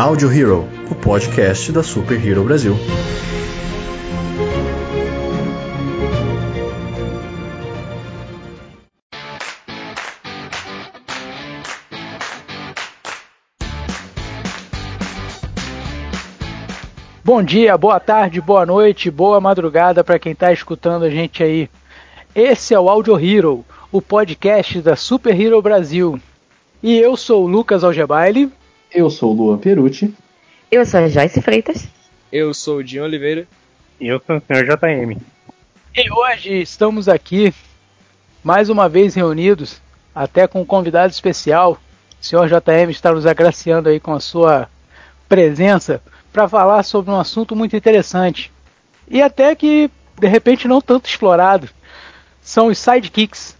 Audio Hero, o podcast da Super Hero Brasil. Bom dia, boa tarde, boa noite, boa madrugada para quem está escutando a gente aí. Esse é o Audio Hero, o podcast da Super Hero Brasil. E eu sou o Lucas Algebaile. Eu sou o Luan Perucci. Eu sou a Joyce Freitas. Eu sou o Dinho Oliveira. E eu sou o Sr. JM. E hoje estamos aqui, mais uma vez reunidos, até com um convidado especial. O Sr. JM está nos agraciando aí com a sua presença para falar sobre um assunto muito interessante. E até que, de repente, não tanto explorado. São os sidekicks.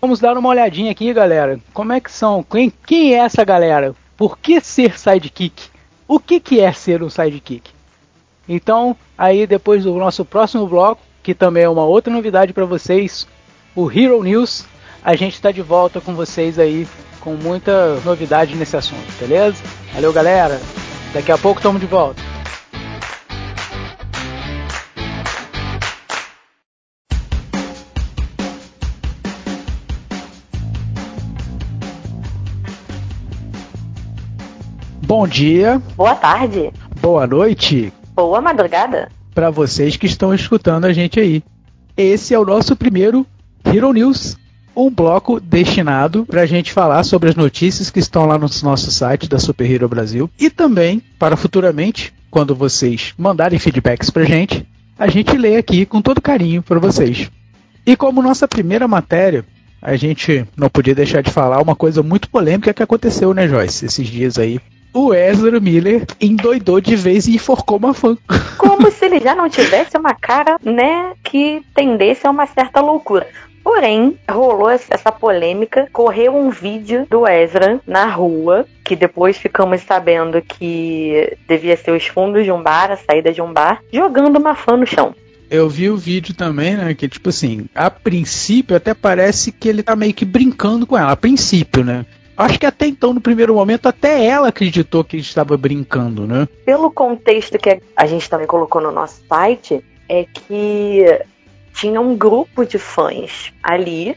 Vamos dar uma olhadinha aqui, galera. Como é que são? Quem, quem é essa galera? Por que ser sidekick? O que, que é ser um sidekick? Então, aí depois do nosso próximo bloco, que também é uma outra novidade para vocês, o Hero News, a gente está de volta com vocês aí com muita novidade nesse assunto, beleza? Valeu, galera. Daqui a pouco estamos de volta. Bom dia, Boa tarde. boa noite Boa madrugada. para vocês que estão escutando a gente aí. Esse é o nosso primeiro Hero News, um bloco destinado para a gente falar sobre as notícias que estão lá no nosso site da Super Hero Brasil e também para futuramente, quando vocês mandarem feedbacks para a gente, a gente lê aqui com todo carinho para vocês. E como nossa primeira matéria, a gente não podia deixar de falar uma coisa muito polêmica que aconteceu, né, Joyce, esses dias aí. O Ezra Miller endoidou de vez e enforcou uma fã. Como se ele já não tivesse uma cara, né, que tendesse a uma certa loucura. Porém, rolou essa polêmica, correu um vídeo do Ezra na rua, que depois ficamos sabendo que devia ser os fundos de um bar, a saída de um bar, jogando uma fã no chão. Eu vi o vídeo também, né? Que tipo assim, a princípio até parece que ele tá meio que brincando com ela. A princípio, né? Acho que até então, no primeiro momento, até ela acreditou que ele estava brincando, né? Pelo contexto que a gente também colocou no nosso site, é que tinha um grupo de fãs ali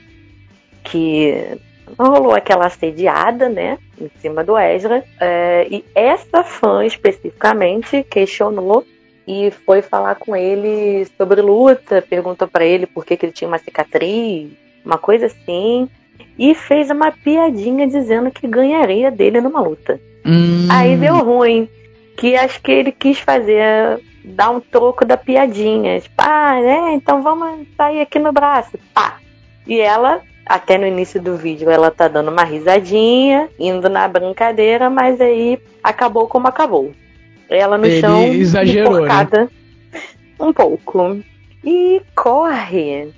que rolou aquela assediada, né, em cima do Ezra, é, e essa fã especificamente questionou e foi falar com ele sobre luta, perguntou pra ele por que, que ele tinha uma cicatriz, uma coisa assim, e fez uma piadinha dizendo que ganharia dele numa luta. Hum, Aí deu ruim. Que acho que ele quis fazer, dar um troco da piadinha. Tipo, ah, né? Então vamos sair aqui no braço. Pá. E ela, até no início do vídeo, ela tá dando uma risadinha, indo na brincadeira, mas aí acabou como acabou. Ela no Ele chão, exagerou, né? um pouco. E corre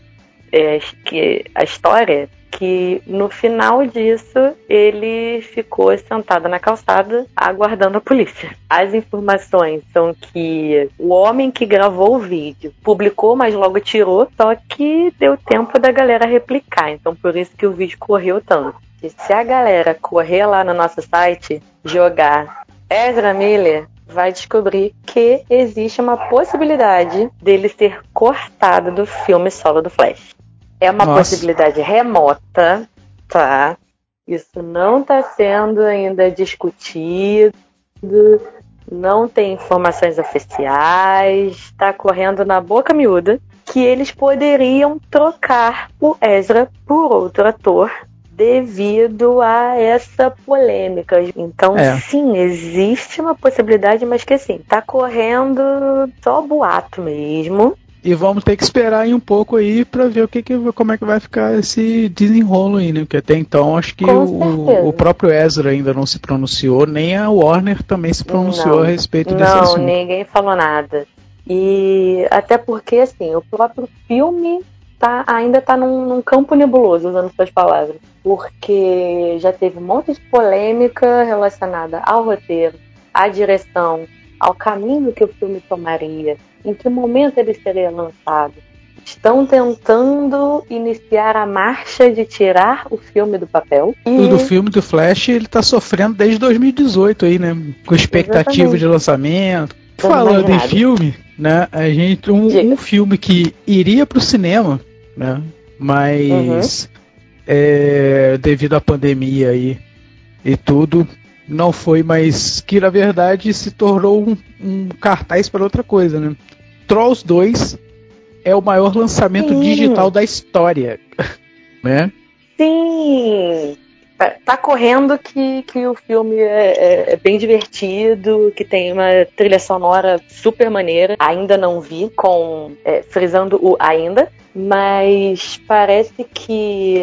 é, que a história que no final disso ele ficou sentado na calçada aguardando a polícia. As informações são que o homem que gravou o vídeo publicou, mas logo tirou, só que deu tempo da galera replicar. Então por isso que o vídeo correu tanto. E se a galera correr lá no nosso site, jogar Ezra Miller, vai descobrir que existe uma possibilidade dele ser cortado do filme solo do Flash. É uma Nossa. possibilidade remota, tá? Isso não está sendo ainda discutido, não tem informações oficiais, está correndo na boca miúda que eles poderiam trocar o Ezra por outro ator devido a essa polêmica. Então, É. sim, existe uma possibilidade, mas que assim, tá correndo só boato mesmo. E vamos ter que esperar aí um pouco aí pra ver o que, que como é que vai ficar esse desenrolo aí, né? Porque até então acho que o, o próprio Ezra ainda não se pronunciou, nem a Warner também se pronunciou Não, a respeito desse Não, assunto. ninguém falou nada. E até porque, assim, o próprio filme tá, ainda tá num, num campo nebuloso, usando suas palavras. Porque já teve um monte de polêmica relacionada ao roteiro, à direção, ao caminho que o filme tomaria, em que momento ele seria lançado. estão tentando iniciar a marcha de tirar o filme do papel. E... Do filme do Flash, ele tá sofrendo desde 2018 aí, né? Com expectativa Exatamente. de lançamento. Falando em filme, né? A gente um, um filme que iria pro cinema, né? Mas uhum. é, devido à pandemia aí e tudo, não foi, mas que na verdade se tornou um, um cartaz para outra coisa, né? Trolls 2 é o maior lançamento Sim. digital da história, né? Sim! Tá, tá correndo que, que o filme é, é, é, bem divertido, que tem uma trilha sonora super maneira. Ainda não vi, com é, frisando o ainda, mas parece que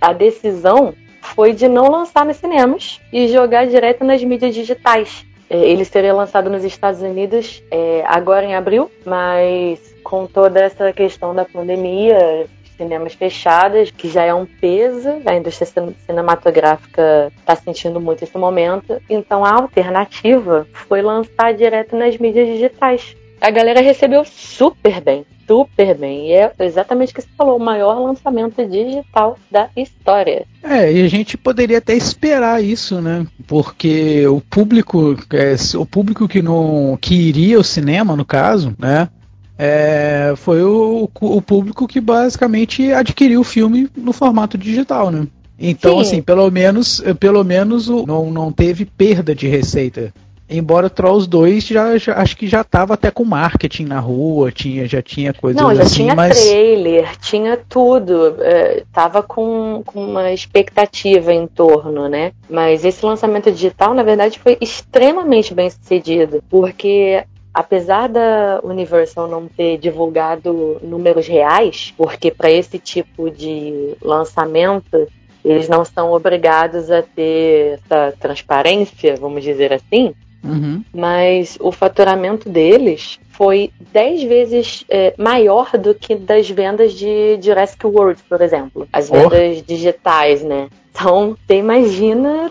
a decisão foi de não lançar nos cinemas e jogar direto nas mídias digitais. É, ele seria lançado nos Estados Unidos é, agora em abril, mas com toda essa questão da pandemia, cinemas fechados, que já é um peso, a indústria cinematográfica está sentindo muito esse momento. Então a alternativa foi lançar direto nas mídias digitais. A galera recebeu super bem super bem. E é exatamente o que você falou, o maior lançamento digital da história. É, e a gente poderia até esperar isso, né? Porque o público, é, o público que não que iria ao cinema, no caso, né? É, foi o, o público que basicamente adquiriu o filme no formato digital, né? Então, Sim. assim, pelo menos, pelo menos o, não, não teve perda de receita. Embora Trolls 2 já, já, acho que já estava até com marketing na rua, tinha, já tinha coisas Não, já assim, tinha mas... trailer, tinha tudo. É, tava com, com uma expectativa em torno, né? Mas esse lançamento digital, na verdade, foi extremamente bem sucedido. Porque apesar da Universal não ter divulgado números reais, porque para esse tipo de lançamento eles não são obrigados a ter essa transparência, vamos dizer assim, Uhum. Mas o faturamento deles foi 10 vezes é, maior do que das vendas de Jurassic World, por exemplo. As vendas oh. digitais, né? Então, você imagina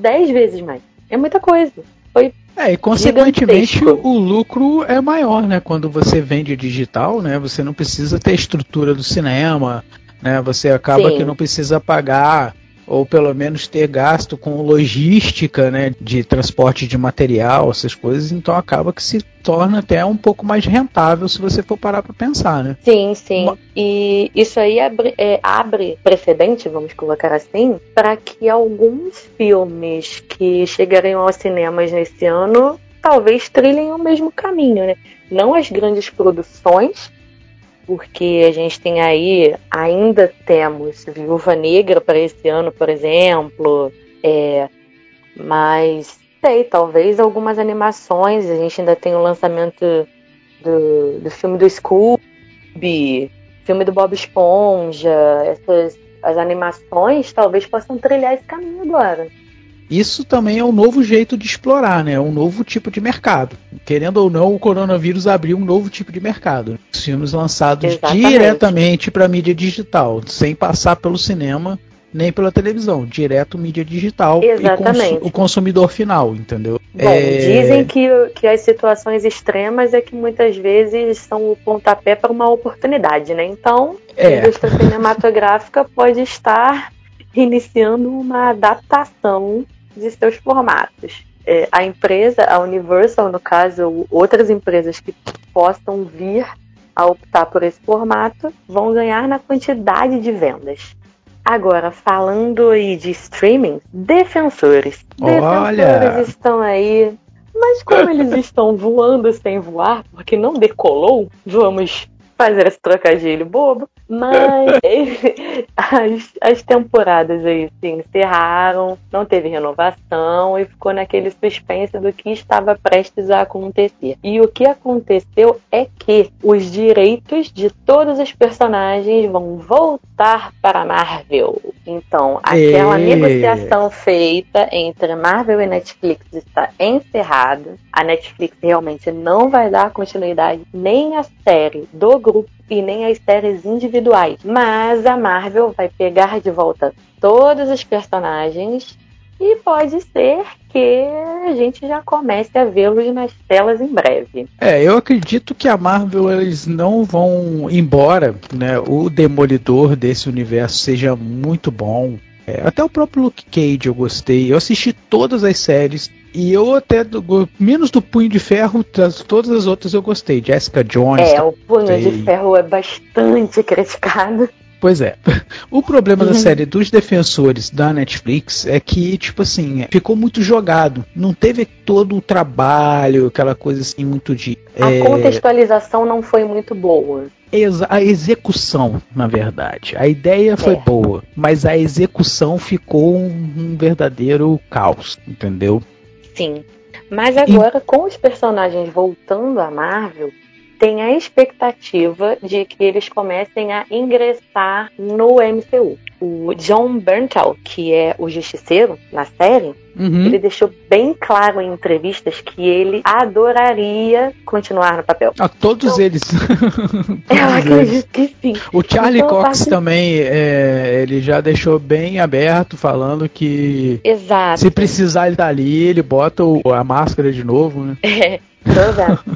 10 vezes mais. É muita coisa. Foi é, e consequentemente gigantesco. o lucro é maior, né? Quando você vende digital, né? Você não precisa ter estrutura do cinema, né? Você acaba Sim. que não precisa pagar ou pelo menos ter gasto com logística, né, de transporte de material, essas coisas, então acaba que se torna até um pouco mais rentável se você for parar para pensar, né? Sim, sim. E isso aí abre, é, abre precedente, vamos colocar assim, para que alguns filmes que chegariam aos cinemas nesse ano talvez trilhem o mesmo caminho, né? Não as grandes produções, porque a gente tem aí, ainda temos Viúva Negra para esse ano, por exemplo, é, mas sei, talvez algumas animações, a gente ainda tem o lançamento do, do filme do Scooby, filme do Bob Esponja, essas as animações talvez possam trilhar esse caminho agora. Isso também é um novo jeito de explorar, né? Um novo tipo de mercado. Querendo ou não, o coronavírus abriu um novo tipo de mercado. Os filmes lançados Exatamente. diretamente para mídia digital, sem passar pelo cinema nem pela televisão, direto mídia digital Exatamente. e cons o consumidor final, entendeu? Bom, é... dizem que, que as situações extremas é que muitas vezes são o pontapé para uma oportunidade, né? Então, é. a indústria cinematográfica pode estar iniciando uma adaptação de seus formatos. É, a empresa, a Universal, no caso, outras empresas que possam vir a optar por esse formato, vão ganhar na quantidade de vendas. Agora, falando aí de streaming, defensores. Olha. Defensores estão aí. Mas como eles estão voando sem voar, porque não decolou, vamos fazer esse trocadilho bobo. Mas as, as temporadas aí se encerraram, não teve renovação e ficou naquele suspense do que estava prestes a acontecer. E o que aconteceu é que os direitos de todos os personagens vão voltar para a Marvel. Então, aquela e... negociação feita entre Marvel e Netflix está encerrada. A Netflix realmente não vai dar continuidade nem à série do grupo e nem as séries individuais. Mas a Marvel vai pegar de volta todos os personagens E pode ser que a gente já comece a vê-los nas telas em breve. É, eu acredito que a Marvel eles não vão embora, né? O Demolidor desse universo seja muito bom. É, até o próprio Luke Cage eu gostei. Eu assisti todas as séries e eu até do, menos do Punho de Ferro, das, todas as outras eu gostei. Jessica Jones. É, o Punho gostei. de Ferro é bastante criticado. Pois é. O problema da uhum. série dos defensores da Netflix é que, tipo assim, ficou muito jogado. Não teve todo o trabalho, aquela coisa assim, muito de. A é... contextualização não foi muito boa. A execução, na verdade. A ideia foi é. boa, mas a execução ficou um, um verdadeiro caos, entendeu? Sim. Mas agora, e... com os personagens voltando à Marvel, tem a expectativa de que eles comecem a ingressar no MCU. O John Bernthal, que é o justiceiro na série, uhum. ele deixou bem claro em entrevistas que ele adoraria continuar no papel. A todos então, eles. eu acredito que sim. O Charlie então, Cox parte... também, é, ele já deixou bem aberto, falando que Exato. se precisar ele tá ali, ele bota o, a máscara de novo, né? É.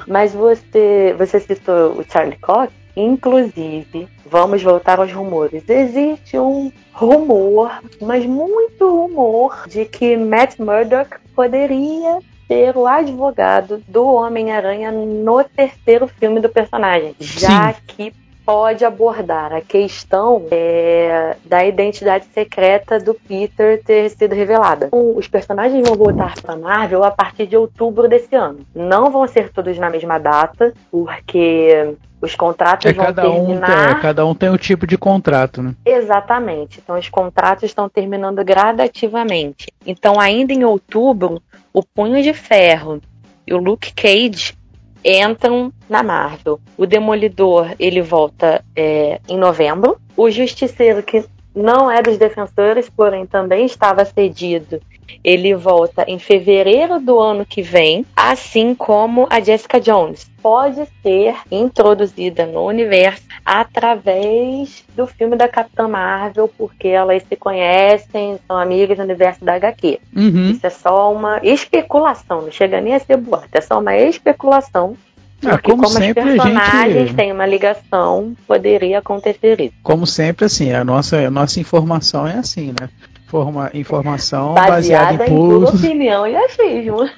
Mas você, você citou o Charlie Cox, inclusive, vamos voltar aos rumores. Existe um rumor, mas muito rumor, de que Matt Murdock poderia ser o advogado do Homem-Aranha no terceiro filme do personagem, já Sim. que pode abordar a questão é, da identidade secreta do Peter ter sido revelada. Então, os personagens vão voltar para Marvel a partir de outubro desse ano. Não vão ser todos na mesma data, porque os contratos é, vão terminar. Um, é, cada um tem o um tipo de contrato, né? Exatamente. Então os contratos estão terminando gradativamente. Então, ainda em outubro, o Punho de Ferro e o Luke Cage entram na Marvel. O Demolidor ele volta é, em novembro. O Justiceiro que não é dos defensores, porém também estava cedido. Ele volta em fevereiro do ano que vem, assim como a Jessica Jones. Pode ser introduzida no universo através do filme da Capitã Marvel, porque elas se conhecem, são amigas no universo da HQ. Uhum. Isso é só uma especulação, não chega nem a ser boato, é só uma especulação ah, como, como sempre, os personagens gente... têm uma ligação, poderia acontecer isso. Como sempre, assim, a nossa, a nossa informação é assim, né? Forma, informação baseada, baseada em, pura opinião e achismo.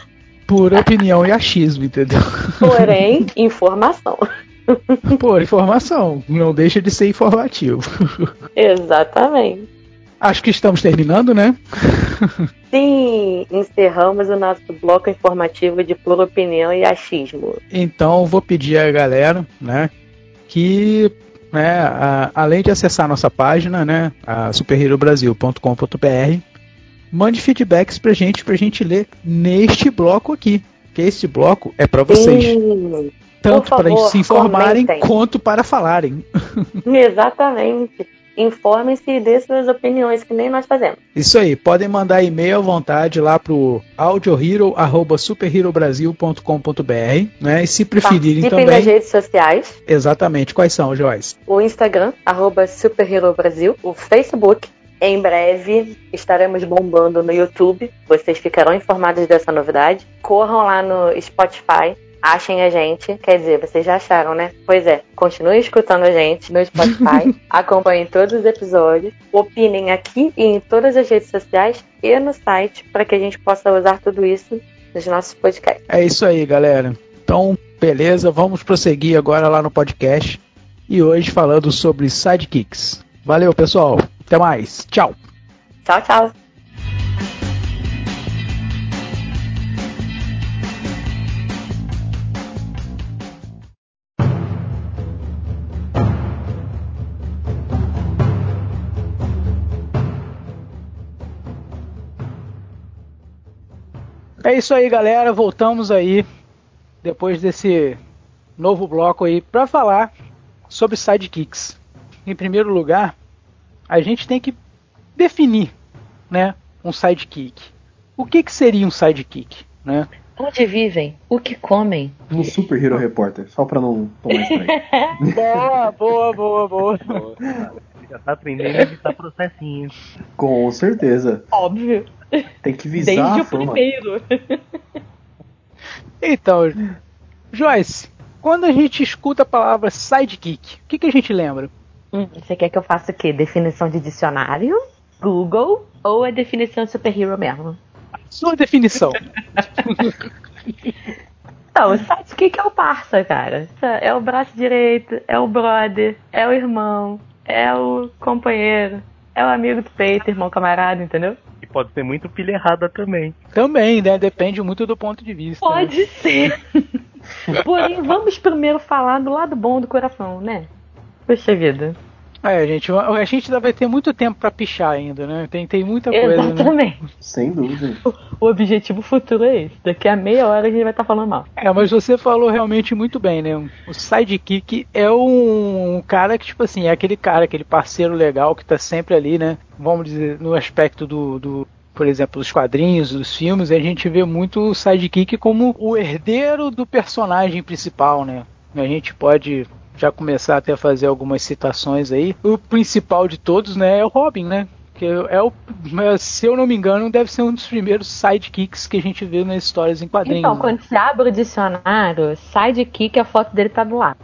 Pura opinião e achismo, entendeu? Porém, informação. Por informação, não deixa de ser informativo. Exatamente. Acho que estamos terminando, né? Sim, encerramos o nosso bloco informativo de pura opinião e achismo. Então, vou pedir a galera, né, que né, a, além de acessar a nossa página, né, a superherobrasil.com.br, mande feedbacks pra gente, pra gente ler neste bloco aqui. Que este bloco é para vocês. Sim. Tanto para se informarem comentem. quanto para falarem. Exatamente informem-se e dê suas opiniões, que nem nós fazemos. Isso aí, podem mandar e-mail à vontade lá pro audiohero.superherobrasil.com.br, né? E se preferirem Participem também. nas redes sociais. Exatamente, quais são, Joyce? O Instagram, arroba superherobrasil, o Facebook, em breve estaremos bombando no YouTube. Vocês ficarão informados dessa novidade. Corram lá no Spotify, achem a gente. Quer dizer, vocês já acharam, né? Pois é, continuem escutando a gente no Spotify, acompanhem todos os episódios, opinem aqui e em todas as redes sociais e no site para que a gente possa usar tudo isso nos nossos podcasts. É isso aí, galera. Então, beleza, vamos prosseguir agora lá no podcast e hoje falando sobre sidekicks. Valeu, pessoal. Até mais. Tchau. Tchau, tchau. É isso aí, galera. Voltamos aí depois desse novo bloco aí para falar sobre sidekicks. Em primeiro lugar, a gente tem que definir, né, um sidekick. O que, que seria um sidekick, né? Onde vivem? O que comem? No Super Hero Repórter, só pra não tomar estranho. boa, boa, boa, boa. Já tá aprendendo a evitar processinho. Com certeza. Óbvio. Tem que visar Desde a o fama. primeiro. Então, Joyce, quando a gente escuta a palavra sidekick, o que, que a gente lembra? Hum, Você quer que eu faça o quê? Definição de dicionário? Google? Ou a definição de superhero mesmo? Sua definição. Então, o sidekick é o parça, cara. É o braço direito, é o brother, é o irmão, é o companheiro, é o amigo do peito, irmão camarada, entendeu? Pode ser muito pilha errada também. Também, né? Depende muito do ponto de vista. né? Pode ser. Porém, vamos primeiro falar do lado bom do coração, né? Puxa vida. É, gente, a gente ainda vai ter muito tempo pra pichar ainda, né? Tem, tem muita coisa, né? Exatamente. Sem dúvida. O objetivo futuro é esse. Daqui a meia hora a gente vai estar falando mal. É, mas você falou realmente muito bem, né? O sidekick é um cara que, tipo assim, é aquele cara, aquele parceiro legal que tá sempre ali, né? Vamos dizer, no aspecto do, do por exemplo, dos quadrinhos, dos filmes, a gente vê muito o sidekick como o herdeiro do personagem principal, né? A gente pode já começar até a fazer algumas citações aí. O principal de todos, né, é o Robin, né? Que é o, se eu não me engano, deve ser um dos primeiros sidekicks que a gente vê nas histórias em quadrinhos. Então, né? quando você abre o dicionário, sidekick, a foto dele tá do lado.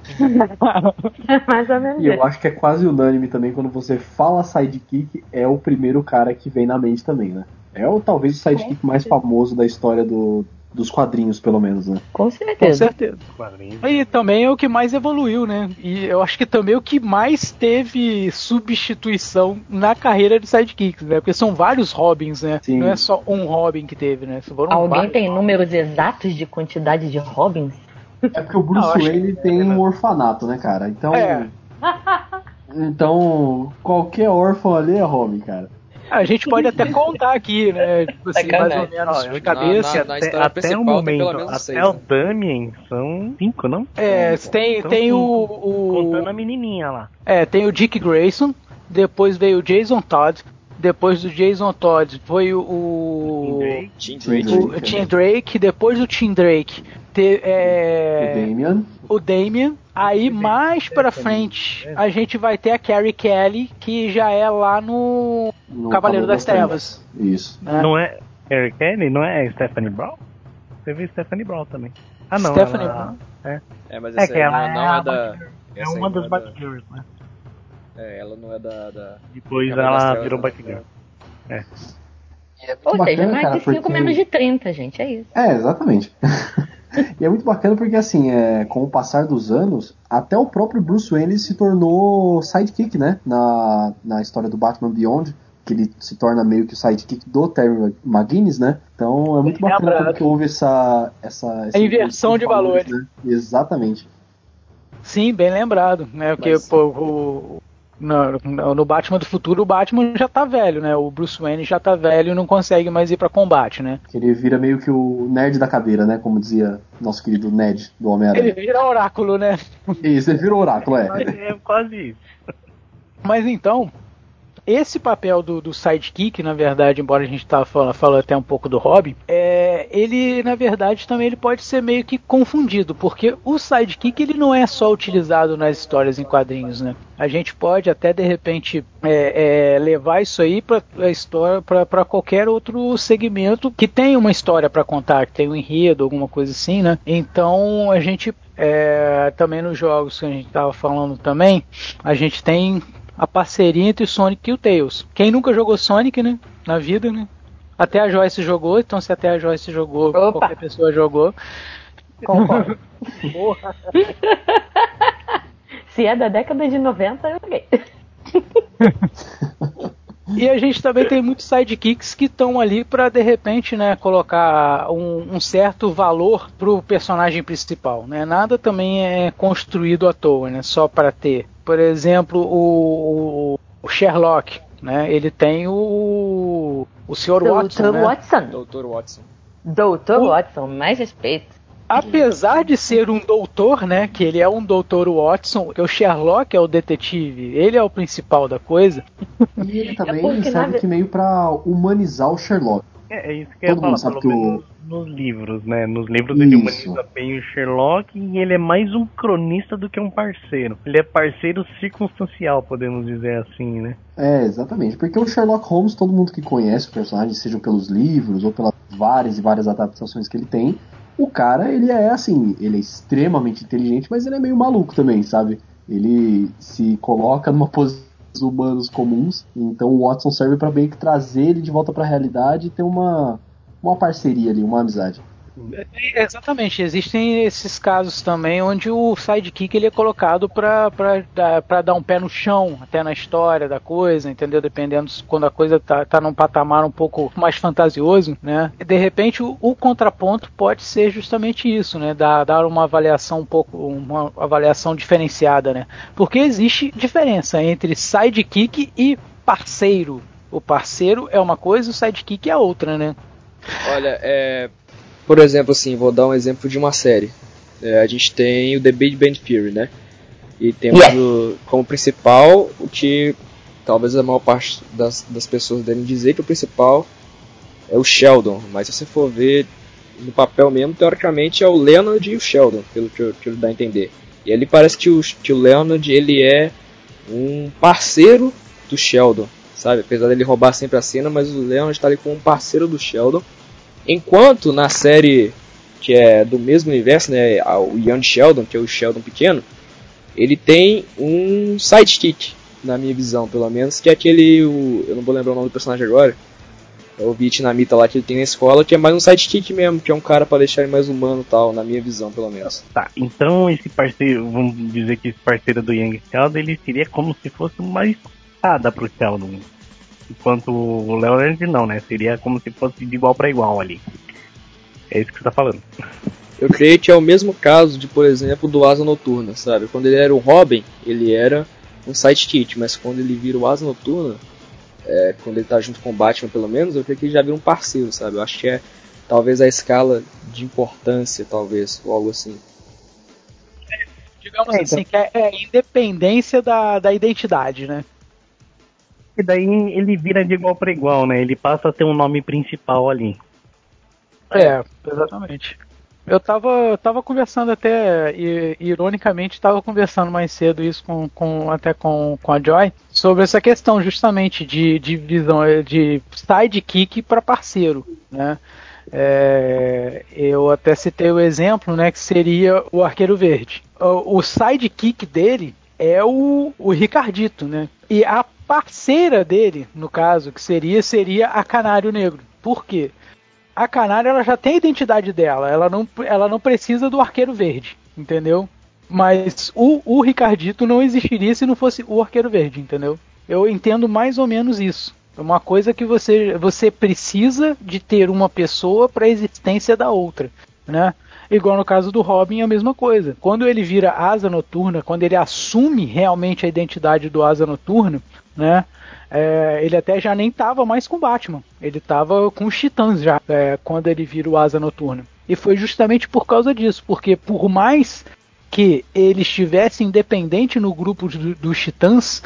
É mais ou menos E eu acho que é quase unânime também quando você fala sidekick, é o primeiro cara que vem na mente também, né? É o talvez o sidekick mais famoso da história do, dos quadrinhos, pelo menos, né? Com Com certeza. certeza. Quadrinhos. E também é o que mais evoluiu, né? E eu acho que também é o que mais teve substituição na carreira de sidekicks, né? Porque são vários Robins, né? Sim. Não é só um Robin que teve, né? Foram Alguém vários. tem números exatos de quantidade de Robins? É porque o Bruce Não, Wayne tem um orfanato, né, cara? Então. É. Então, qualquer órfão ali é Robin, cara. A gente pode até contar aqui, né? Tipo assim, mais ou menos de cabeça. na- na- até, história até principal o momento, até seis, o? Damien são cinco, não? É, tem, Então, tem o, cinco. o- Contando a menininha lá. É, tem o Dick Grayson, depois veio o Jason Todd, depois do Jason Todd foi o, o, Drake. Tim Drake. o Tim Drake, depois do Tim Drake te- é, O Damian. o Damian. Aí mais pra frente a gente vai ter a Carrie Kelly, que já é lá no no Cavaleiro das Trevas. Isso. né? Não é Eric Kelly? Não é Stephanie Brown? Você viu Stephanie Brown também. Ah, não. Stephanie ela, É, mas É essa que aí ela não, é é, da. É uma das é da- Batgirls, né? É, ela não é da. da Depois Cavaleiro das ela Trevas, virou né? Batgirl. Ou seja, mais cara, de 5 porque- menos de 30, gente. É isso. É, exatamente. e é muito bacana porque, assim, é, com o passar dos anos, até o próprio Bruce Wayne se tornou sidekick, né? Na, na história do Batman Beyond, que ele se torna meio que o sidekick do Terry McGuinness, né? Então é muito bacana lembrado. porque houve essa... essa inversão de valores. Né? Exatamente. Sim, bem lembrado, né? Porque Mas- pô, o, no, no- no Batman do futuro o Batman já tá velho, né? O Bruce Wayne já tá velho e não consegue mais ir pra combate, né? Ele vira meio que o nerd da cadeira, né? Como dizia nosso querido Ned do Ele Homem-Aranha. vira oráculo, né? Isso, ele vira oráculo, é. É quase isso. Mas então, esse papel do, do sidekick, na verdade, embora a gente tava falando, falando até um pouco do Robin, é, ele, na verdade, também ele pode ser meio que confundido, porque o sidekick ele não é só utilizado nas histórias em quadrinhos, né? A gente pode até de repente é, é, levar isso aí para a história para qualquer outro segmento que tenha uma história para contar, que tenha um enredo, alguma coisa assim, né? Então a gente é, também nos jogos que a gente estava falando também, a gente tem a parceria entre o Sonic e o Tails. Quem nunca jogou Sonic, né? Na vida, né? Até a Joyce jogou, então se até a Joyce jogou, Opa. qualquer pessoa jogou. Concordo. Se é da década de 90, eu joguei. E a gente também tem muitos sidekicks que estão ali para de repente, né, colocar um, um certo valor pro personagem principal, né? Nada também é construído à toa, né? Só para ter. Por exemplo, o, o- Sherlock, né? Ele tem o o Sr. Watson, Doutor né? Watson. Doutor Watson. Doutor O- Watson, mais respeito. Apesar de ser um doutor, né, que ele é um doutor Watson, que o Sherlock é o detetive, ele é o principal da coisa. E ele também É porque, na serve ve- que meio pra humanizar o Sherlock. É, é isso que eu ia Todo mundo falar. sabe Pelo que o- nos livros, né? Nos livros ele Isso. humaniza bem o Sherlock e ele é mais um cronista do que um parceiro. Ele é parceiro circunstancial, podemos dizer assim, né? É, exatamente. Porque o Sherlock Holmes, todo mundo que conhece o personagem, seja pelos livros ou pelas várias e várias adaptações que ele tem, o cara, ele é assim, ele é extremamente inteligente, mas ele é meio maluco também, sabe? Ele se coloca numa posição dos humanos comuns, então o Watson serve pra meio que trazer ele de volta pra realidade e ter uma, uma parceria ali, uma amizade. É, Exatamente, existem esses casos também onde o sidekick ele é colocado pra, dar- dar um pé no chão, até na história da coisa, entendeu? Dependendo quando a coisa tá, tá num patamar um pouco mais fantasioso, né? De repente o, o contraponto pode ser justamente isso, né? Dar, dar uma avaliação um pouco, uma avaliação diferenciada, né? Porque existe diferença entre sidekick e parceiro. O parceiro é uma coisa, o sidekick é outra, né? Olha, é, por exemplo, assim, vou dar um exemplo de uma série. É, a gente tem o The Big Bang Theory, né? E temos Yeah. o- como principal o que talvez a maior parte das, das pessoas devem dizer que o principal é o Sheldon. Mas se você for ver no papel mesmo, teoricamente é o Leonard e o Sheldon, pelo que, eu- que dá a entender. E ali parece que o, que o Leonard ele é um parceiro do Sheldon, sabe? Apesar dele roubar sempre a cena, mas o Leonard está ali como um parceiro do Sheldon. Enquanto na série que é do mesmo universo, né, o Young Sheldon, que é o Sheldon pequeno, ele tem um sidekick, na minha visão, pelo menos, que é aquele, o, eu não vou lembrar o nome do personagem agora, é o vietnamita lá que ele tem na escola, que é mais um sidekick mesmo, que é um cara para deixar ele mais humano tal, na minha visão, pelo menos. Tá, então esse parceiro, vamos dizer que esse parceiro do Young Sheldon, ele seria como se fosse uma espada pro Sheldon. Enquanto o Leonard não, né? Seria como se fosse de igual pra igual ali. É isso que você tá falando. Eu creio que é o mesmo caso de, por exemplo, do Asa Noturna, sabe? Quando ele era o Robin, ele era um sidekick, mas quando ele vira o Asa Noturna, é, quando ele tá junto com o Batman, pelo menos, eu creio que ele já vira um parceiro, sabe? Eu acho que é talvez a escala de importância, talvez, ou algo assim. Digamos É, assim, que é, é a independência da, da identidade, né? E daí ele vira de igual pra igual, né? Ele passa a ter um nome principal ali. É, exatamente. Eu tava, tava conversando até, ironicamente, tava conversando mais cedo isso com, com até com, com a Joy, sobre essa questão justamente de, de visão, eh, de sidekick para parceiro, né? É, eu até citei o exemplo, né, que seria o Arqueiro Verde. O, o sidekick dele é o, o Ricardito, né? E a parceira dele, no caso, que seria, seria a Canário Negro. Por quê? a Canária ela já tem a identidade dela, ela não, ela não precisa do Arqueiro Verde, entendeu? Mas o, o Ricardito não existiria se não fosse o Arqueiro Verde, entendeu? Eu entendo mais ou menos isso. É uma coisa que você, você precisa de ter uma pessoa para a existência da outra, né? Igual no caso do Robin, a mesma coisa. Quando ele vira asa noturna, quando ele assume realmente a identidade do asa noturna, né? É, ele até já nem tava mais com Batman. Ele tava com os Titãs já, é, quando ele vira o Asa Noturna. E foi justamente por causa disso, porque por mais que ele estivesse independente no grupo do- dos Titãs,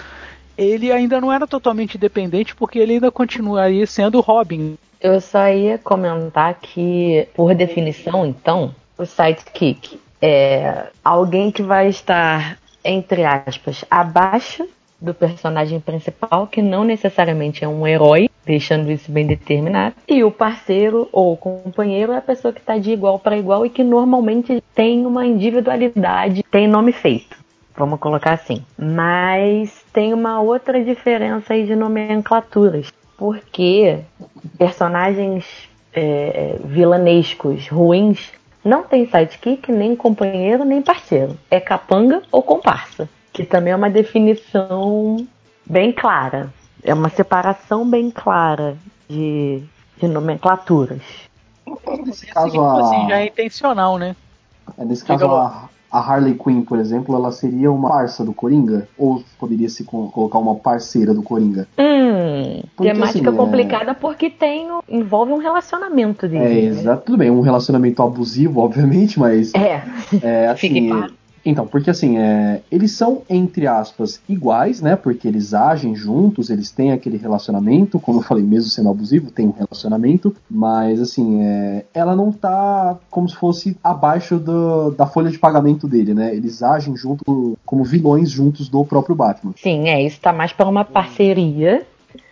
ele ainda não era totalmente independente, porque ele ainda continuaria sendo Robin. Eu só ia comentar que, por definição, então, o sidekick é alguém que vai estar, entre aspas, abaixo do personagem principal, que não necessariamente é um herói, deixando isso bem determinado. E o parceiro ou companheiro é a pessoa que está de igual para igual e que normalmente tem uma individualidade, tem nome feito. Vamos colocar assim. Mas tem uma outra diferença aí de nomenclaturas. Porque personagens é, vilanescos ruins não tem sidekick, nem companheiro, nem parceiro. É capanga ou comparsa. Que também é uma definição bem clara. É uma separação bem clara de, de nomenclaturas. Nesse Assim, caso, tipo assim, já a, é intencional, né? é, nesse caso a, a Harley Quinn, por exemplo, ela seria uma parça do Coringa? Ou poderia se co- colocar uma parceira do Coringa? Hum, Porque, temática assim, é- complicada porque tem envolve um relacionamento dele. É, né? exato. Tudo bem, um relacionamento abusivo, obviamente, mas É, é, assim, claro. Então, porque assim, é, eles são, entre aspas, iguais, né? Porque eles agem juntos, eles têm aquele relacionamento, como eu falei, mesmo sendo abusivo, tem um relacionamento, mas assim, é, ela não tá como se fosse abaixo do, da folha de pagamento dele, né? Eles agem junto, como vilões juntos do próprio Batman. Sim, é, isso tá mais para uma parceria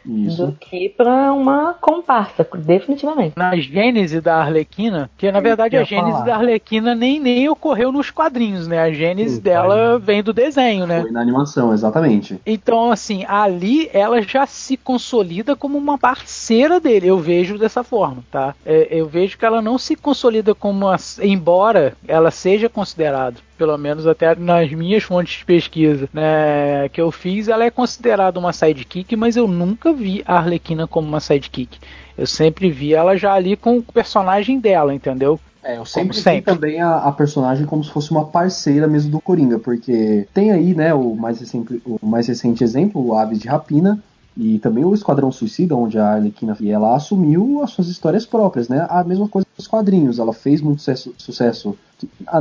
Isso. do que para uma comparsa, definitivamente. Na gênese da Arlequina, que na verdade a gênese falar. da Arlequina nem, nem ocorreu nos quadrinhos, né? A gênese Sim, dela vem do desenho, né? Foi na animação, exatamente. Então, assim, ali ela já se consolida como uma parceira dele. Eu vejo dessa forma, tá? É, eu vejo que ela não se consolida como uma. Embora ela seja considerada, pelo menos até nas minhas fontes de pesquisa, né, que eu fiz, ela é considerada uma sidekick, mas eu nunca vi a Arlequina como uma sidekick. Eu sempre vi ela já ali com o personagem dela, entendeu? É, eu sempre vi sempre. também a, a personagem como se fosse uma parceira mesmo do Coringa, porque tem aí, né, o mais recente, o mais recente exemplo, o Aves de Rapina, e também o Esquadrão Suicida, onde a Arlequina e ela assumiu as suas histórias próprias, né? A mesma coisa dos quadrinhos, ela fez muito sucesso,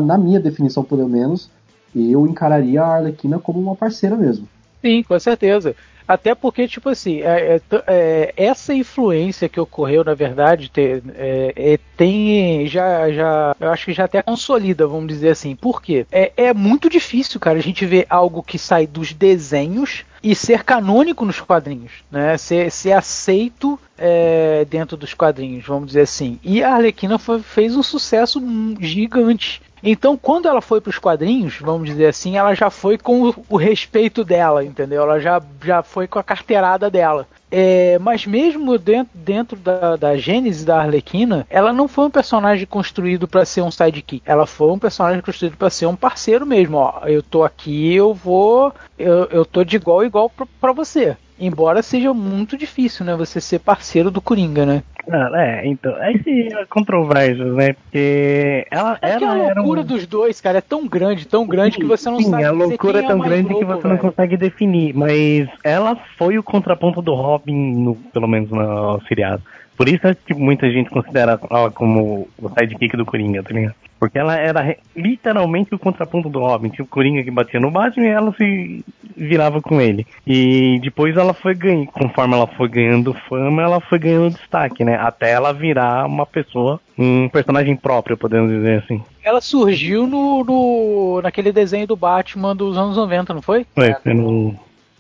na minha definição pelo menos, eu encararia a Arlequina como uma parceira mesmo. Sim, com certeza. Até porque, tipo assim, é- é é, essa influência que ocorreu, na verdade, te- é- é- tem já, já, eu acho que já até consolida, vamos dizer assim. Por quê? É, é muito difícil, cara, a gente ver algo que sai dos desenhos e ser canônico nos quadrinhos, né? Ser, ser aceito é, dentro dos quadrinhos, vamos dizer assim. E a Arlequina foi- fez um sucesso gigante. Então, quando ela foi para os quadrinhos, vamos dizer assim, ela já foi com o, o respeito dela, entendeu? Ela já, já foi com a carteirada dela. É, mas mesmo dentro, dentro da, da gênese da Arlequina, ela não foi um personagem construído para ser um sidekick. Ela foi um personagem construído para ser um parceiro mesmo. Ó, eu tô aqui, eu vou, eu, eu tô de igual igual para você. Embora seja muito difícil, né? Você ser parceiro do Coringa, né? Ah, é, então, é controverso, né? Porque ela, É que a loucura um... dos dois, cara, é tão grande, tão grande que você não Sim, sabe a dizer loucura é tão mais grande que louco, você não velho. consegue definir, mas ela foi o contraponto do Robin, no- pelo menos no seriado. Por isso é que muita gente considera ela como o sidekick do Coringa, tá ligado? Porque ela era literalmente o contraponto do Robin. Tinha o Coringa que batia no Batman e ela se virava com ele. E depois ela foi ganhando, conforme ela foi ganhando fama, ela foi ganhando destaque, né? Até ela virar uma pessoa, um personagem próprio, podemos dizer assim. Ela surgiu no, no- naquele desenho do Batman dos anos 90, não foi? Foi sendo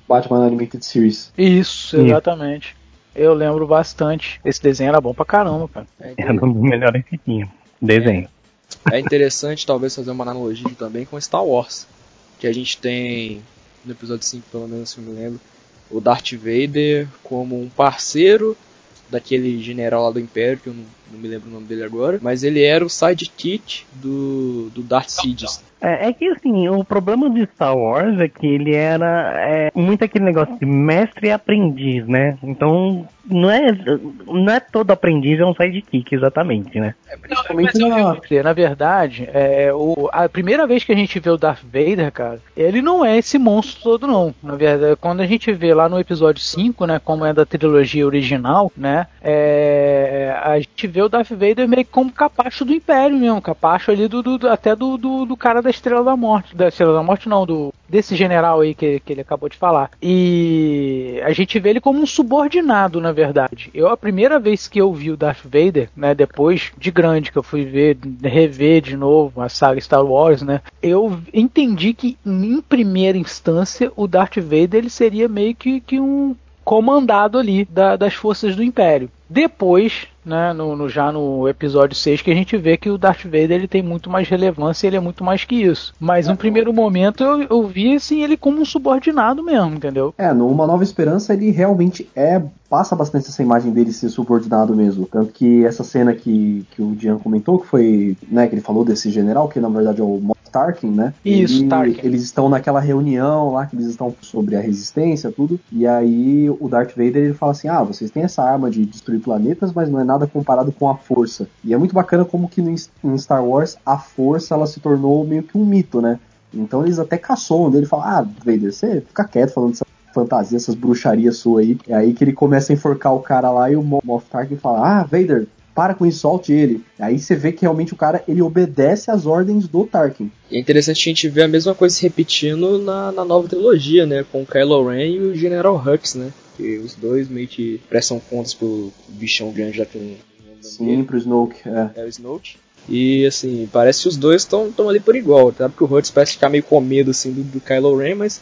Batman Animated Series. Isso. exatamente. Eu lembro bastante. Esse desenho era bom pra caramba, cara. É, era um dos melhores que tinha. Desenho. é interessante talvez fazer uma analogia também com Star Wars. Que a gente tem, no episódio 5 pelo menos se eu me lembro, o Darth Vader como um parceiro daquele general lá do Império, que eu não, não me lembro o nome dele agora, mas ele era o sidekick do, do Darth Sidious. É, é que assim, o problema de Star Wars é que ele era é, muito aquele negócio de mestre e aprendiz, né? Então, não é, não é todo aprendiz é um sidekick, exatamente, né? Principalmente Mas, na, eu- na verdade, é, o- a primeira vez que a gente vê o Darth Vader, cara, ele não é esse monstro todo, não. Na verdade, quando a gente vê lá no episódio 5, né, como é da trilogia original, né, é, a gente vê o Darth Vader meio como capacho do Império mesmo, capacho ali do- do- até do, do, do cara da Estrela da Morte. Da Estrela da Morte, não, do desse general aí que, que ele acabou de falar. E a gente vê ele como um subordinado, na verdade. Eu, a primeira vez que eu vi o Darth Vader, né, depois de grande, que eu fui ver, rever de novo a saga Star Wars, né, eu entendi que, em primeira instância, o Darth Vader ele seria meio que, que um comandado ali da- das forças do Império. Depois, né, no, no- já no episódio 6, que a gente vê que o Darth Vader ele tem muito mais relevância, ele é muito mais que isso. Mas no primeiro momento eu, eu vi assim, ele como um subordinado mesmo, entendeu? É, no Uma Nova Esperança ele realmente é. Passa bastante essa imagem dele ser subordinado mesmo. Tanto que essa cena que, que o Dian comentou, que foi. né, que ele falou desse general, que na verdade é o Moff Tarkin, né? Isso, Ele- Tarkin. Eles estão naquela reunião lá, que eles estão sobre a resistência, tudo. E aí o Darth Vader ele fala assim: ah, vocês têm essa arma de destruir planetas, mas não é nada comparado com a força. E é muito bacana como que em Star Wars a força ela se tornou meio que um mito, né? Então eles até caçoam dele e falam: ah, Vader, você fica quieto falando dessa fantasia, essas bruxarias sua aí. É aí que ele começa a enforcar o cara lá e o Mo- Moff Tarkin fala: ah, Vader, para com isso, solte ele. Aí você vê que realmente o cara, ele obedece às ordens do Tarkin. E é interessante a gente ver a mesma coisa se repetindo na, na nova trilogia, né? Com o Kylo Ren e o General Hux, né? Que os dois meio que prestam contas pro bichão grande um. Sim, pro Snoke. É. É o Snoke. E assim, parece que os dois estão ali por igual. Sabe que o Hux parece ficar meio com medo assim, do, do Kylo Ren, mas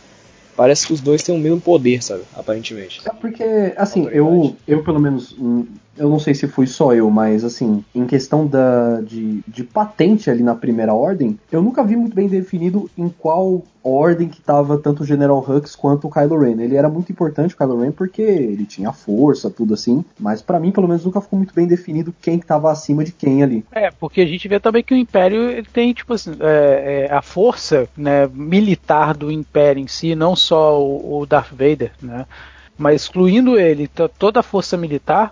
parece que os dois têm o mesmo poder, sabe? Aparentemente. É porque, assim, eu, eu pelo menos, hum, eu não sei se fui só eu, mas assim, em questão da, de, de patente ali na primeira ordem, eu nunca vi muito bem definido em qual ordem que tava tanto o General Hux quanto o Kylo Ren. Ele era muito importante, o Kylo Ren, porque ele tinha força, tudo assim, mas para mim, pelo menos, nunca ficou muito bem definido quem que tava acima de quem ali. É, porque a gente vê também que o Império ele tem, tipo assim, é, é, a força né, militar do Império em si, não só o, o Darth Vader, né? Mas excluindo ele, toda a força militar,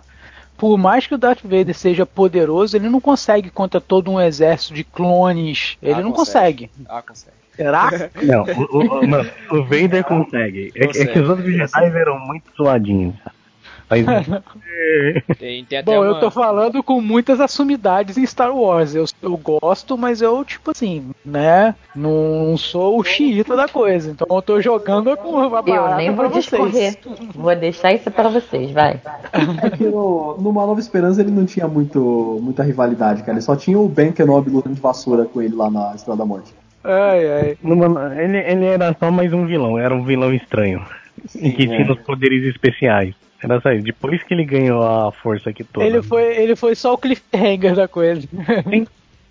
por mais que o Darth Vader seja poderoso, ele não consegue contra todo um exército de clones. Ele Ah, não consegue. Ah, consegue. Será? Não, o, o, não, o Vader consegue. É, é que os outros Jedi eram muito suadinhos. Mas, Tem, tem até Bom, uma... eu tô falando com muitas assumidades em Star Wars. Eu, eu gosto, mas eu, tipo assim, né? Não sou o xiita da coisa. Então eu tô jogando com uma Eu nem vou discorrer. Vou deixar isso pra vocês, vai. É que no, no Uma Nova Esperança ele não tinha muito, muita rivalidade, cara. Ele só tinha o Ben Kenobi lutando de vassoura com ele lá na Estrada da Morte. Ai, ai. numa- ele, ele era só mais um vilão, era um vilão estranho. e que é. tinha os poderes especiais. Depois que ele ganhou a força aqui toda. Ele foi, ele foi só o cliffhanger da coisa.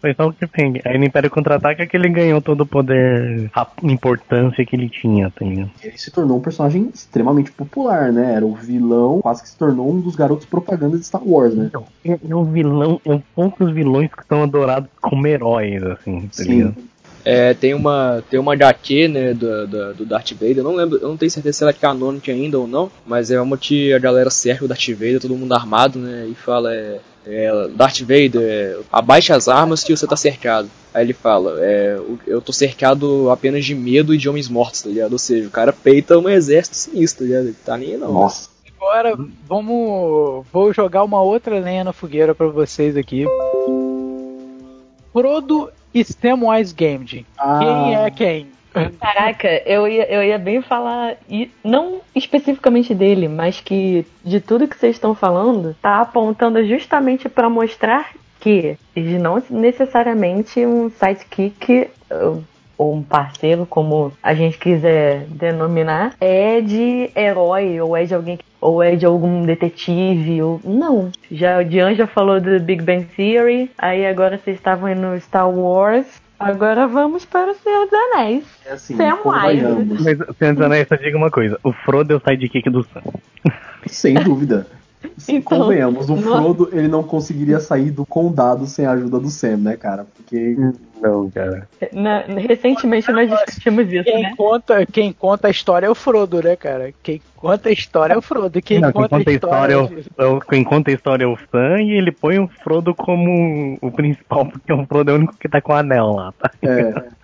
Foi só o tem. Aí no Império Contra-Ataca que ele ganhou todo o poder, a importância que ele tinha, tá ligado? Ele se tornou um personagem extremamente popular, né? Era o vilão, quase que se tornou um dos garotos propaganda de Star Wars, né? É, é um vilão, é um poucos vilões que são adorados como heróis, assim, tá ligado? Sim. É, tem uma tem uma HQ, né, do, do, do Darth Vader, eu não lembro, eu não tenho certeza se ela é canônica ainda ou não, mas é uma que a galera cerca o Darth Vader, todo mundo armado, né, e fala, é, é, Darth Vader, abaixe as armas que você tá cercado. Aí ele fala, é, o- eu tô cercado apenas de medo e de homens mortos, tá ligado? Ou seja, o cara peita um exército sinistro, tá ligado? Ele tá nem aí não. Nossa. Agora, vamos. Vou jogar uma outra lenha na fogueira pra vocês aqui. Frodo e Samwise Gamgee. Ah. Quem é quem? Caraca, eu ia, eu ia bem falar, e não especificamente dele, mas que de tudo que vocês estão falando, tá apontando justamente pra mostrar que não necessariamente um sidekick uh, ou um parceiro, como a gente quiser denominar, é de herói ou é de alguém que- ou é de algum detetive ou não. Já o Dian já falou do Big Bang Theory, aí agora vocês estavam indo no Star Wars. Agora vamos para o Senhor dos Anéis. É assim, Samwise. convenhamos. Mas, Senhor dos Anéis, só diga uma coisa: o Frodo é o sidekick do Sam. Sem dúvida. Então, Convenhamos, o. Frodo ele não conseguiria sair do condado sem a ajuda do Sam, né, cara? Porque Não, cara. Na- recentemente nós discutimos isso, Quem né? conta, quem conta a história é o Frodo, né, cara? Quem conta a história é o Frodo. Quem, Não, quem conta, conta a história é o, de- é o- quem conta a história é o Sam e ele põe o Frodo como o principal, porque o Frodo é o único que tá com o anel lá, tá? é,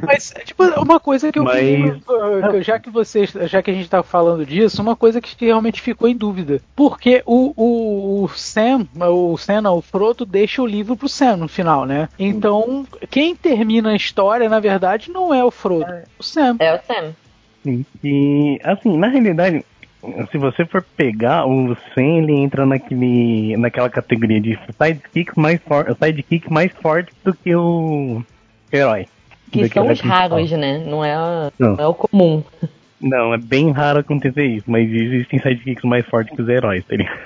Mas, tipo, uma coisa que eu Mas- fiquei, que já que vocês, já que a gente tá falando disso, uma coisa que realmente ficou em dúvida. Porque o, o, o Sam, o Sam, não, o Frodo deixa o livro pro Sam no final, né? Então, quem termina a história, na verdade, não é o Frodo, é o Sam. É o Sam. Sim. E, assim, na realidade, se você for pegar, o Sam, ele entra naquele, naquela categoria de sidekick mais, for, sidekick mais forte do que o herói. Que são herói os principal. raros, né? Não é, Não. não é o comum. Não, é bem raro acontecer isso, mas existem sidekicks mais fortes que os heróis, tá ligado?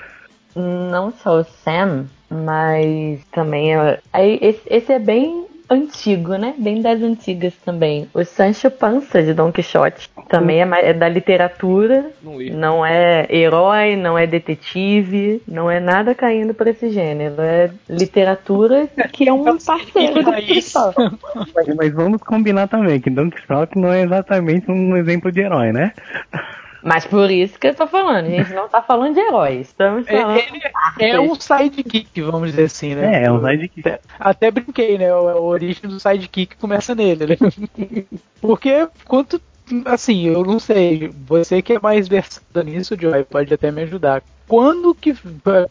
Não só o Sam, mas também é. Aí, esse, esse é bem antigo, né? Bem das antigas também. O Sancho Panza de Don Quixote. Também é, é da literatura. Não. Não é herói, não é detetive, não é nada caindo pra esse gênero. É literatura que é um parceiro do principal. Mas, mas vamos combinar também que Don Quixote não é exatamente um exemplo de herói, né? Mas por isso que eu tô falando, a gente não tá falando de heróis. Estamos falando. Ele é um sidekick, vamos dizer assim, né? É, é um sidekick. Até, até brinquei, né? A, a origem do sidekick começa nele, né? Porque quanto. Assim, eu não sei. Você que é mais versado nisso, Joy, pode até me ajudar. Quando que,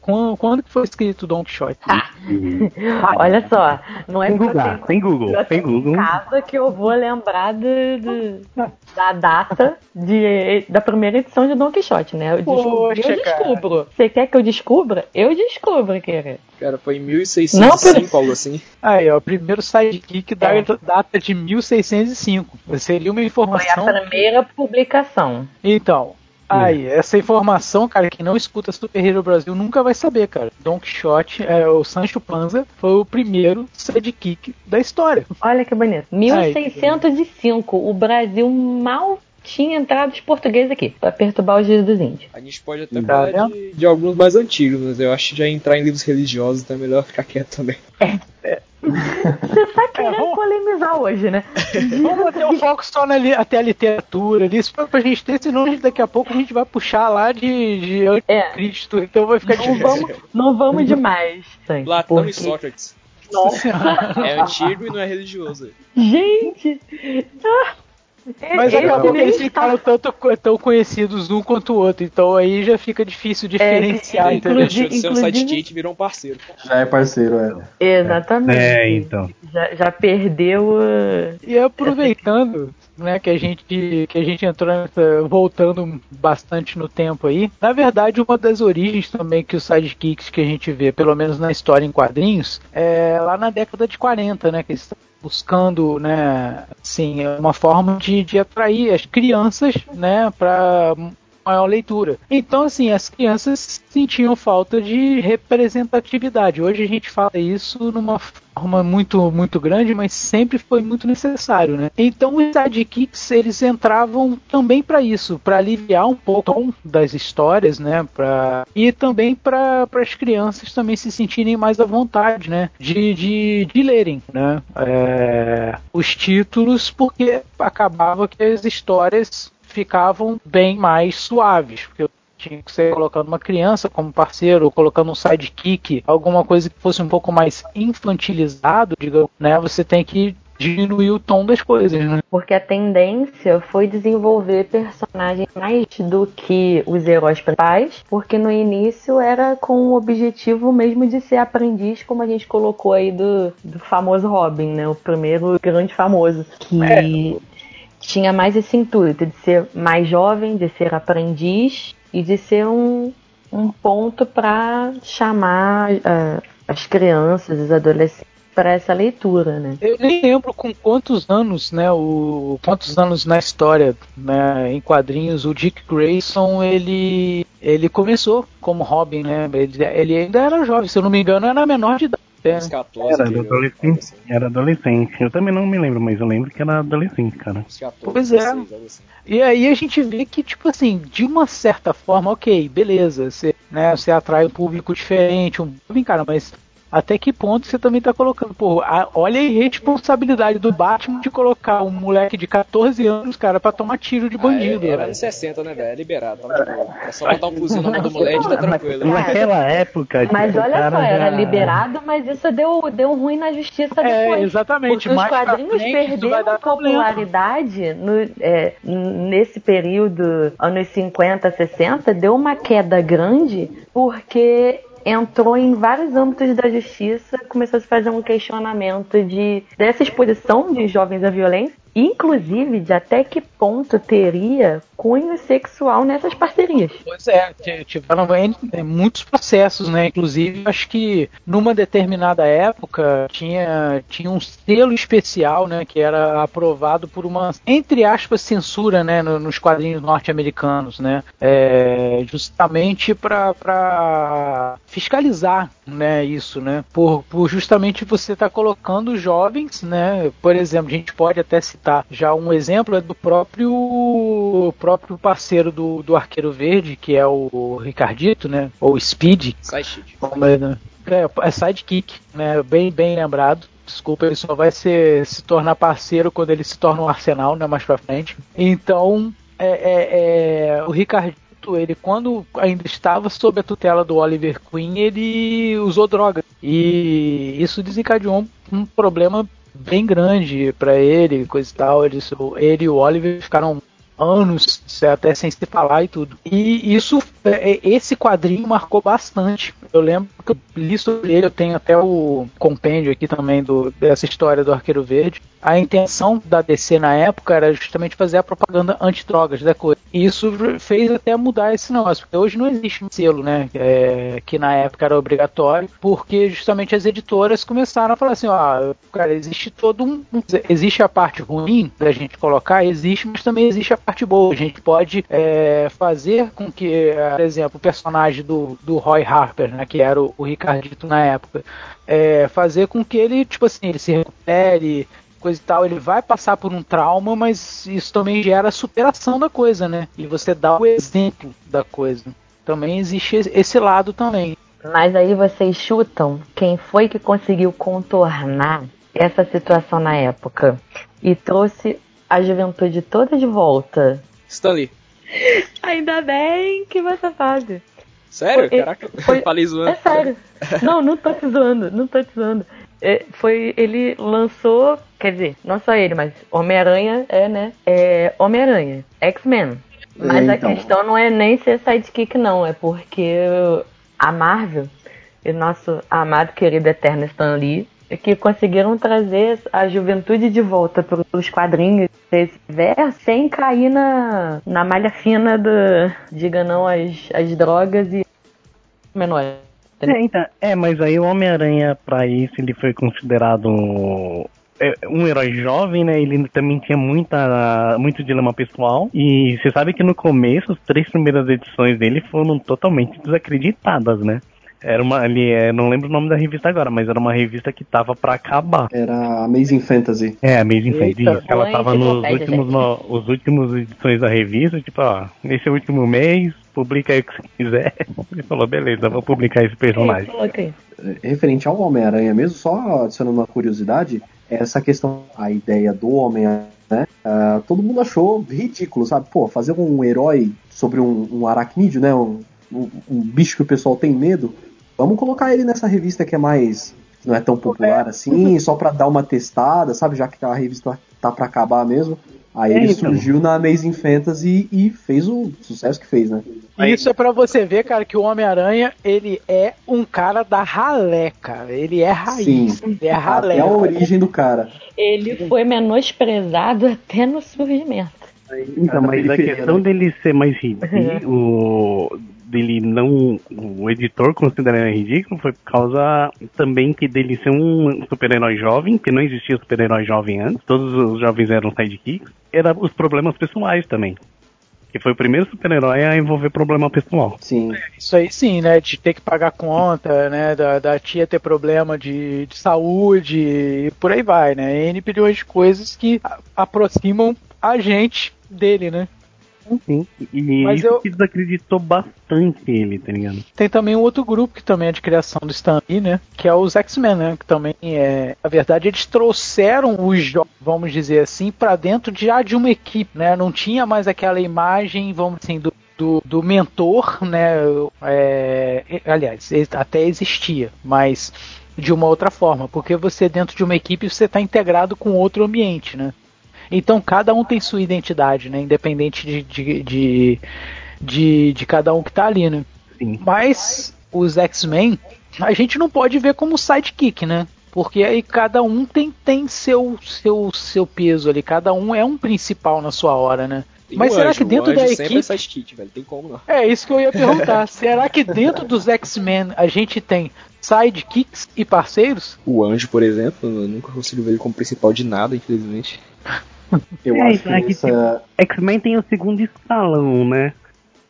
quando, quando que foi escrito Don Quixote. Ah. Olha só, não é Tem porque eu Google, tenho tem Google, eu tem Google. em casa que eu vou lembrar do- do- da data de, da primeira edição de Don Quixote, né? Eu, descubro, Poxa, eu descubro. Você quer que eu descubra? Eu descubro, querido. Cara, foi em Não, 1605, algo assim. Aí, ó, o primeiro sidekick da É. data de 1605. Seria uma Foi a informação. primeira publicação. Então, aí, essa informação, cara, quem não escuta Super Hero Brasil nunca vai saber, cara. Don Quixote, é, o Sancho Panza, foi o primeiro sidekick da história. Olha que bonito. 1605. O Brasil mal tinha entrado os portugueses aqui pra perturbar os dias dos índios. A gente pode até Tá falar vendo? de, de alguns mais antigos, mas eu acho que já entrar em livros religiosos é melhor ficar quieto também. Você tá querendo vamos- polemizar hoje, né? Vamos manter o foco só na li- até a literatura ali, isso foi pra gente ter, senão daqui a pouco a gente vai puxar lá de, de É. Cristo, então vai ficar Não difícil. vamos, não vamos demais. Platão Porque- e Sócrates. Nossa, É antigo e não é religioso. gente! Ah, Mas esse acabou que eles ficaram tanto, tão conhecidos um quanto o outro, então aí já fica difícil diferenciar, É, entendeu? inclusive- Deixou de ser um inclusive- sidekick virou um parceiro. Já é parceiro, é. Exatamente. É, então. Já, já perdeu. uh, E aproveitando, né, que a gente que a gente entrou nessa, voltando bastante no tempo aí. Na verdade, uma das origens também que os sidekicks que a gente vê, pelo menos na história em quadrinhos, é lá na década de 40, né, que eles estão buscando, né, assim, uma forma de, de atrair as crianças, né, para maior leitura. Então, assim, as crianças sentiam falta de representatividade. Hoje a gente fala isso numa forma muito, muito grande, mas sempre foi muito necessário, né? Então, os sidekicks, eles entravam também para isso, para aliviar um pouco das histórias, né? Pra... E também para as crianças também se sentirem mais à vontade, né? De, de, de lerem, né? É, Os títulos, porque acabava que as histórias ficavam bem mais suaves, porque tinha que ser colocando uma criança como parceiro, ou colocando um sidekick, alguma coisa que fosse um pouco mais infantilizado, digamos, né? Você tem que diminuir o tom das coisas, né? Porque a tendência foi desenvolver personagens mais do que os heróis principais, porque no início era com o objetivo mesmo de ser aprendiz, como a gente colocou aí do, do famoso Robin, né? O primeiro grande famoso. Que tinha mais esse intuito de ser mais jovem, de ser aprendiz e de ser um, um ponto para chamar ah, as crianças, os adolescentes para essa leitura, né? Eu nem lembro com quantos anos, né, o quantos anos na história, né, em quadrinhos, o Dick Grayson, ele ele começou como Robin, né? Ele, ele ainda era jovem, se eu não me engano, era menor de idade. Né? Uns 14. Era que- adolescente. assim, Era adolescente. Eu também não me lembro, mas eu lembro que era adolescente, cara. uns 14, Pois é. 16, algo assim. E aí a gente vê que, tipo assim, de uma certa forma, ok, beleza, você, né, você atrai um público diferente, um jovem, cara, mas até que ponto você também tá colocando, pô, a- olha a irresponsabilidade do Batman de colocar um moleque de 14 anos, cara, pra tomar tiro de bandido. Ah, é- era anos 60, né, velho? É liberado. Tava de boa. É só botar um fuzil na mão do moleque tá tranquilo. Naquela época, Mas tipo, olha cara só, era já- liberado, mas isso deu, deu ruim na justiça É, depois. exatamente. Porque os quadrinhos frente perderam popularidade no- é, nesse período, anos 50, 60, deu uma queda grande porque entrou em vários âmbitos da justiça, começou a se fazer um questionamento de dessa exposição de jovens à violência, inclusive de até que ponto teria cunho sexual nessas parcerias. Pois é, tiveram é, muitos processos, né? Inclusive, acho que numa determinada época tinha, tinha um selo especial, né? Que era aprovado por uma, entre aspas, censura, né? no- nos quadrinhos norte-americanos, né? É, justamente para fiscalizar, né? Isso, né? Por, por justamente você estar colocando jovens, né? Por exemplo, a gente pode até citar já um exemplo é do próprio próprio parceiro do, do Arqueiro Verde, que é o Ricardito, né? Ou Speed, como é, né? é, é sidekick, né? Bem, bem lembrado. Desculpa, ele só vai ser, se tornar parceiro quando ele se torna um arsenal, né? Mais pra frente. Então, é, é, é, o Ricardito, ele quando ainda estava sob a tutela do Oliver Queen, ele usou droga. E isso desencadeou um, um problema bem grande pra ele, coisa e tal. Ele, ele e o Oliver ficaram anos até sem se falar e tudo. E isso é, esse quadrinho marcou bastante. Eu lembro que eu li sobre ele, eu tenho até o compêndio aqui também do, dessa história do Arqueiro Verde. A intenção da DC na época era justamente fazer a propaganda antidrogas da coisa. E isso fez até mudar esse negócio, porque hoje não existe um selo, né? É, que na época era obrigatório, porque justamente as editoras começaram a falar assim: ó, cara, existe todo um. Existe a parte ruim da gente colocar, existe, mas também existe a parte boa. A gente pode é, fazer com que, por exemplo, o personagem do, do Roy Harper, né, que era o, o Ricardito na época, é, fazer com que ele, tipo assim, ele se recupere, coisa e tal, ele vai passar por um trauma, mas isso também gera superação da coisa, né? E você dá o exemplo da coisa. Também existe esse lado também. Mas aí vocês chutam quem foi que conseguiu contornar essa situação na época e trouxe a juventude toda de volta. Stanley. Ainda bem que você sabe. Sério? Foi- Caraca, foi- falei zoando. É sério. Não, não tô te zoando, não tô te zoando. É, foi, ele lançou, quer dizer, não só ele, mas Homem-Aranha é, né? É Homem-Aranha, X-Men. Mas É, a então. questão não é nem ser sidekick, não, é porque a Marvel e nosso amado querido eterno Stan Lee é que conseguiram trazer a juventude de volta para os quadrinhos desse verso sem cair na, na malha fina do, diga não às, às drogas e menores. É, então, é, mas aí o Homem-Aranha, pra isso, ele foi considerado é, um herói jovem, né? Ele também tinha muita, muito dilema pessoal. E você sabe que no começo, as três primeiras edições dele foram totalmente desacreditadas, né? Era uma, ali, é, não lembro o nome da revista agora, mas era uma revista que tava pra acabar. Era Amazing Fantasy. É, Amazing Fantasy. Eita. Ela Foi tava nos enciclopédia, últimos, no, os últimos edições da revista, tipo, ó, nesse último mês, publica aí o que você quiser. Ele falou, beleza, vou publicar esse personagem. Ok. referente ao Homem-Aranha mesmo, só adicionando uma curiosidade, essa questão, a ideia do Homem-Aranha, né? ah, todo mundo achou ridículo, sabe? Pô, fazer um herói sobre um, um aracnídeo, né? Um, um, um bicho que o pessoal tem medo. Vamos colocar ele nessa revista que é mais. que não é tão popular assim, só pra dar uma testada, sabe? Já que a revista tá pra acabar mesmo. Aí É, ele então. surgiu na Amazing Fantasy e fez o sucesso que fez, né? E Isso é pra você ver, cara, que o Homem-Aranha, ele é um cara da ralé, cara. Ele é raiz. Sim. Ele é ralé. Até a origem do cara. Ele foi menosprezado até no surgimento. Então, Na mas a questão dele ser mais ridículo, dele não. O editor considerar ele ridículo foi por causa também que dele ser um super-herói jovem, que não existia super-herói jovem antes, todos os jovens eram sidekicks, era os problemas pessoais também. Que foi o primeiro super-herói a envolver problema pessoal. Sim. Isso aí sim, né? De ter que pagar conta, né? Da, da tia ter problema de, de saúde e por aí vai, né? N bilhões de coisas que aproximam a gente dele, né? Sim. E Mas isso eu- que desacreditou bastante ele, tá ligado? Tem também um outro grupo que também é de criação do Stan Lee, né? Que é os X-Men, né? Que também é. Na verdade, eles trouxeram os jogos, vamos dizer assim, para dentro de, já de uma equipe, né? Não tinha mais aquela imagem, vamos assim, do. Do, do mentor, né? É, aliás, até existia, mas de uma outra forma, porque você dentro de uma equipe você está integrado com outro ambiente, né? Então cada um tem sua identidade, né? Independente de, de, de, de, de cada um que tá ali, né? Sim. Mas os X-Men a gente não pode ver como sidekick, né? Porque aí cada um tem, tem seu, seu, seu peso ali, cada um é um principal na sua hora, né? Tem Mas o será anjo, que dentro o anjo da sempre equipe- é sidekick, velho. Tem como não. É isso que eu ia perguntar. será que dentro dos X-Men a gente tem sidekicks e parceiros? O anjo, por exemplo, eu nunca consigo ver ele como principal de nada, infelizmente. Eu É, acho que é que essa. X-Men tem o segundo escalão, né?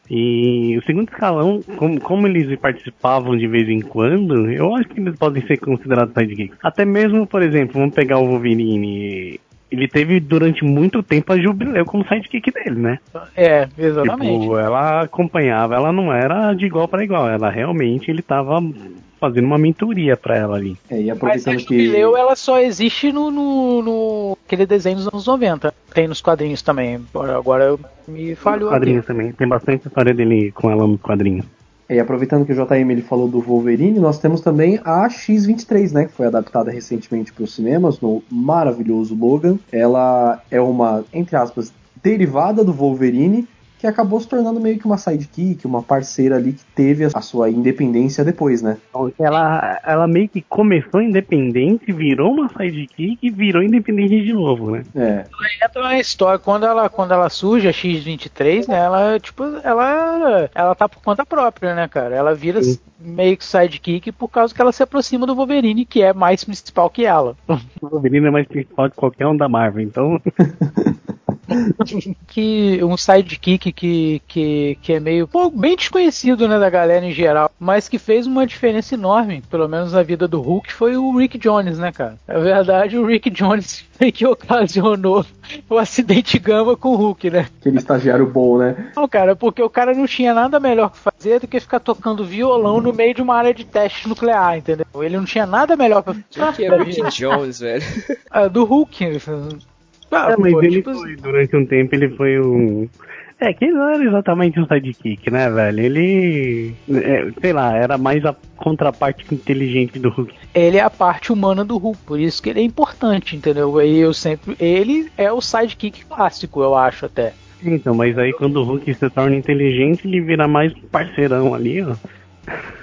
E o segundo escalão, como, como eles participavam de vez em quando, eu acho que eles podem ser considerados sidekicks. Até mesmo, por exemplo, vamos pegar o Wolverine. Ele teve durante muito tempo a Jubileu como sidekick dele, né? É, exatamente. Tipo, ela acompanhava, ela não era de igual para igual, ela realmente ele tava fazendo uma mentoria pra ela ali. É, e Mas a aproveitando que. Jubileu, ela só existe no, no, no aquele desenho dos anos 90. Tem nos quadrinhos também. Agora eu me falhou aqui. quadrinhos também, tem bastante história dele com ela nos quadrinhos. E aproveitando que o JM ele falou do Wolverine, nós temos também a X-23, né, que foi adaptada recentemente para os cinemas no maravilhoso Logan. Ela é uma, entre aspas, derivada do Wolverine, que acabou se tornando meio que uma sidekick, uma parceira ali que teve a sua independência depois, né? Então, ela, ela meio que começou independente, virou uma sidekick e virou independente de novo, né? É. entra na história, quando ela, quando ela surge, a X-23, né, ela, tipo, ela, ela tá por conta própria, né, cara? Ela vira Sim. meio que sidekick por causa que ela se aproxima do Wolverine, que é mais principal que ela. O Wolverine é mais principal que qualquer um da Marvel, então que um sidekick que, que, que é meio pô, bem desconhecido né, da galera em geral, mas que fez uma diferença enorme, pelo menos na vida do Hulk, foi o Rick Jones, né, cara? Na verdade, o Rick Jones foi que ocasionou o acidente gama com o Hulk, né? Aquele estagiário bom, né? Não, cara, porque o cara não tinha nada melhor que fazer do que ficar tocando violão no meio de uma área de teste nuclear, entendeu? Ele não tinha nada melhor pra O que é Rick Jones, velho? Ah, do Hulk. Ah, É, mas pô, ele tipo, foi, durante um tempo, ele foi um. É, que ele não era exatamente um sidekick, né, velho? Ele. é, sei lá, era mais a contraparte inteligente do Hulk. ele é a parte humana do Hulk, por isso que ele é importante, entendeu? E eu sempre. Ele é o sidekick clássico, eu acho até. Então, mas aí quando o Hulk se torna inteligente, ele vira mais parceirão ali, ó.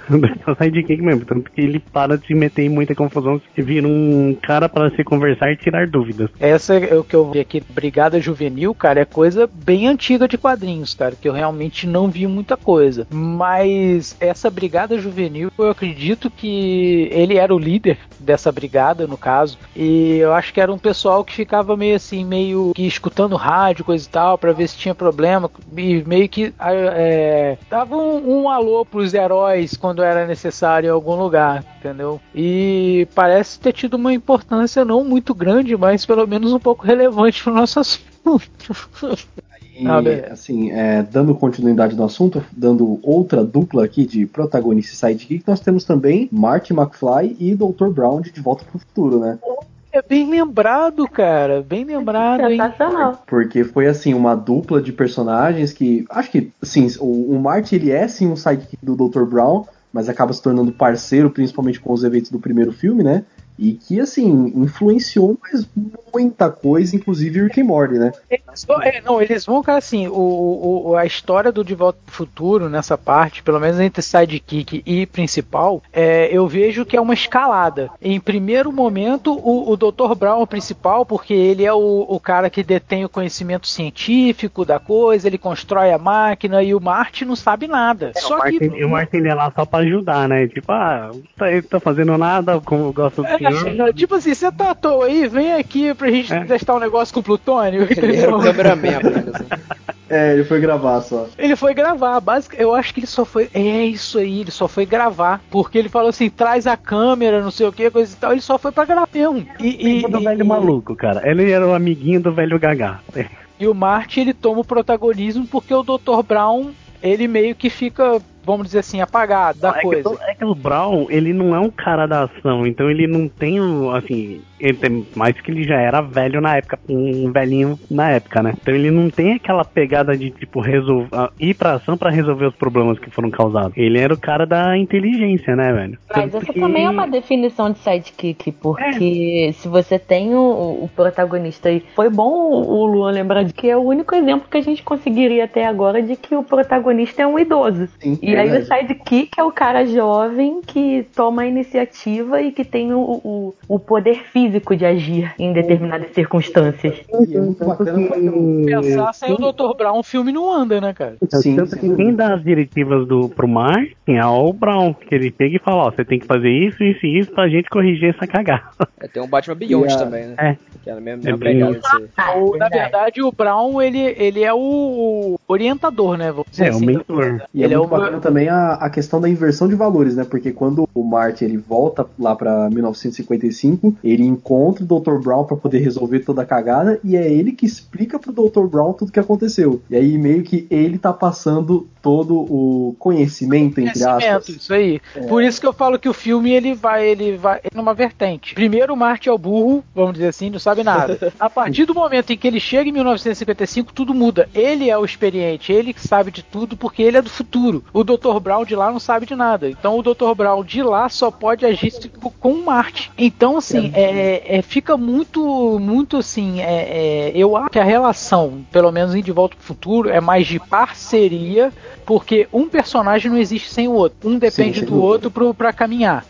Só sidekick mesmo, tanto que ele para de se meter em muita confusão e vira um cara para se conversar e tirar dúvidas. Essa é o que eu vi aqui, Brigada Juvenil, cara, é coisa bem antiga de quadrinhos, cara, que eu realmente não vi muita coisa. Mas essa Brigada Juvenil, eu acredito que ele era o líder dessa brigada, no caso, e eu acho que era um pessoal que ficava meio assim, meio que escutando rádio, coisa e tal, pra ver se tinha problema, e meio que ah, é, dava um, um alô pros heróis quando era necessário em algum lugar, entendeu? E parece ter tido uma importância não muito grande, mas pelo menos um pouco relevante pro nosso assunto. E, Ah, assim, é, dando continuidade no assunto, dando outra dupla aqui de protagonista e sidekick, nós temos também Marty McFly e Dr. Brown de Volta pro Futuro, né? É bem lembrado, cara, bem lembrado, hein? Sensacional. Porque foi assim, uma dupla de personagens que. Acho que, sim, o, o Marty ele é sim um sidekick do Dr. Brown, mas acaba se tornando parceiro, principalmente com os eventos do primeiro filme, né? E que, assim, influenciou mais muita coisa, inclusive Rick and Morty, né? Eles vão- é, não, eles vão, cara, assim, o, o- a história do De Volta pro Futuro, nessa parte, pelo menos entre sidekick e principal, é, eu vejo que é uma escalada. Em primeiro momento, o, o Dr. Brown é o principal, porque ele é o, o cara que detém o conhecimento científico da coisa, ele constrói a máquina, e o Marty não sabe nada. o Só Martin, que... e o Martin ele é lá só pra ajudar, né? Tipo, ah, tá, ele tá fazendo nada, como eu gosto do É, tipo assim, você tá à toa aí, vem aqui pra gente É. testar um negócio com plutônio. Ele era o cameraman apenas. né? É, ele foi gravar só. Ele foi gravar, basic, eu acho que ele só foi. É isso aí, ele só foi gravar. Porque ele falou assim: traz a câmera, não sei o que, coisa e tal. Ele só foi pra gravar mesmo. E, e, do e- velho maluco, cara. Ele era o amiguinho do velho Gagá. e o Marty ele toma o protagonismo porque o Dr. Brown ele meio que fica, vamos dizer assim, apagado da é, que, coisa. o- é que o Brown, ele não é um cara da ação, então ele não tem, o- assim, ele tem, mais que ele já era velho na época, um velhinho na época, né? Então ele não tem aquela pegada de, tipo, resolver, ah, ir pra ação pra resolver os problemas que foram causados. Ele era o cara da inteligência, né, velho? Mas Tanto essa que- também é uma definição de sidekick, porque se você tem o, o protagonista aí. Foi bom o o Luan lembrar de que é o único exemplo que a gente conseguiria até agora de que o protagonista é um idoso. Sim, E aí o sidekick é o cara jovem que toma a iniciativa e que tem o, o, o poder físico de agir em determinadas circunstâncias. E é muito bacana porque o- Pensar sem o Dr. Brown, o filme não anda, né, cara? Então, Sim, tanto sem que dúvida. quem dá as diretivas do, pro Martin é o Brown, que ele pega e fala, ó, você tem que fazer isso, isso e isso pra gente corrigir essa cagada. É, tem um Batman Beyond E a- também, né? É. Que é a mesma, É pegada. O- na verdade, o Brown ele, ele é o orientador, né? Vamos dizer É, o assim. mentor. E é Ele é muito o- também a, a questão da inversão de valores, né? Porque quando o Marty ele volta lá pra 1955, ele encontra o Dr. Brown pra poder resolver toda a cagada e é ele que explica pro Dr. Brown tudo que aconteceu. E aí meio que ele tá passando todo o conhecimento entre Conhecimento, aspas. isso aí. Por isso que eu falo que o filme ele vai, ele vai numa vertente. Primeiro o Marty é o burro, vamos dizer assim, não sabe nada. A partir do momento em que ele chega em 1955, tudo muda. Ele é o experiente, ele que sabe de tudo porque ele é do futuro. O Dr. Dr. Brown de lá não sabe de nada. Então o Dr. Brown de lá só pode agir com o Marte. Então, assim, é, é, fica muito, muito assim. É, é, eu acho que a relação, pelo menos em De Volta pro Futuro, é mais de parceria, porque um personagem não existe sem o outro. Um depende sim, do outro para caminhar.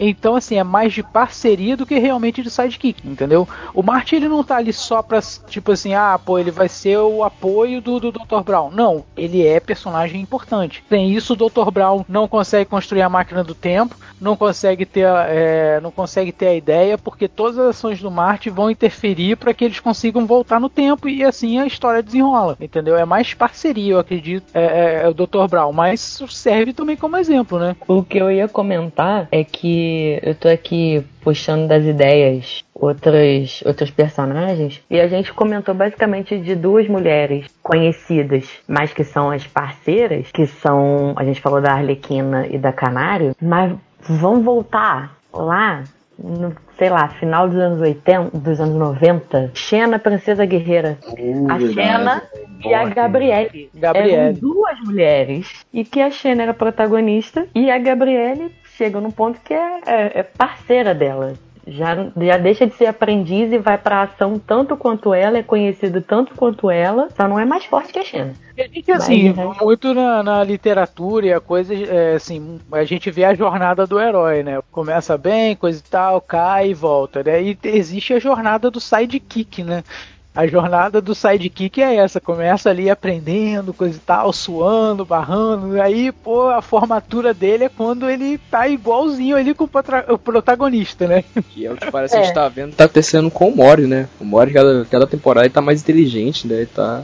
Então, assim, é mais de parceria do que realmente de sidekick, entendeu? O Martin, ele não tá ali só pra, tipo assim, ah, pô, ele vai ser o apoio do, do Dr. Brown. Não, ele é personagem importante. Tem isso, o Dr. Brown não consegue construir a máquina do tempo, não consegue ter, é, não consegue ter a ideia, porque todas as ações do Martin vão interferir para que eles consigam voltar no tempo e assim a história desenrola, entendeu? É mais parceria, eu acredito, é, é, é o Dr. Brown, mas serve também como exemplo, né? O que eu ia comentar é que eu tô aqui puxando das ideias outros, outros personagens e a gente comentou basicamente de duas mulheres conhecidas, mas que são as parceiras, que são, a gente falou da Arlequina e da Canário, mas vamos voltar lá no, sei lá, final dos anos 80, dos anos 90, Xena, Princesa Guerreira. Uh, a Xena e a Gabriele. Gabriele. Eram duas mulheres. E que a Xena era protagonista e a Gabriele chega num ponto que é, é, é parceira dela. Já, já deixa de ser aprendiz e vai pra ação tanto quanto ela, é conhecido tanto quanto ela, só não é mais forte que a Xena. A gente, assim, Mas, muito na, na, literatura e a coisa, é, assim, a gente vê a jornada do herói, né? Começa bem, coisa e tal, cai e volta, né? E existe a jornada do sidekick, né? A jornada do sidekick é essa, começa ali aprendendo, coisa e tal, suando, barrando, aí, pô, a formatura dele é quando ele tá igualzinho ali com o protagonista, né? Que é o que parece é. que a gente tá vendo, tá acontecendo com o Mori, né? O Mori, cada, cada temporada, ele tá mais inteligente, né? Ele tá...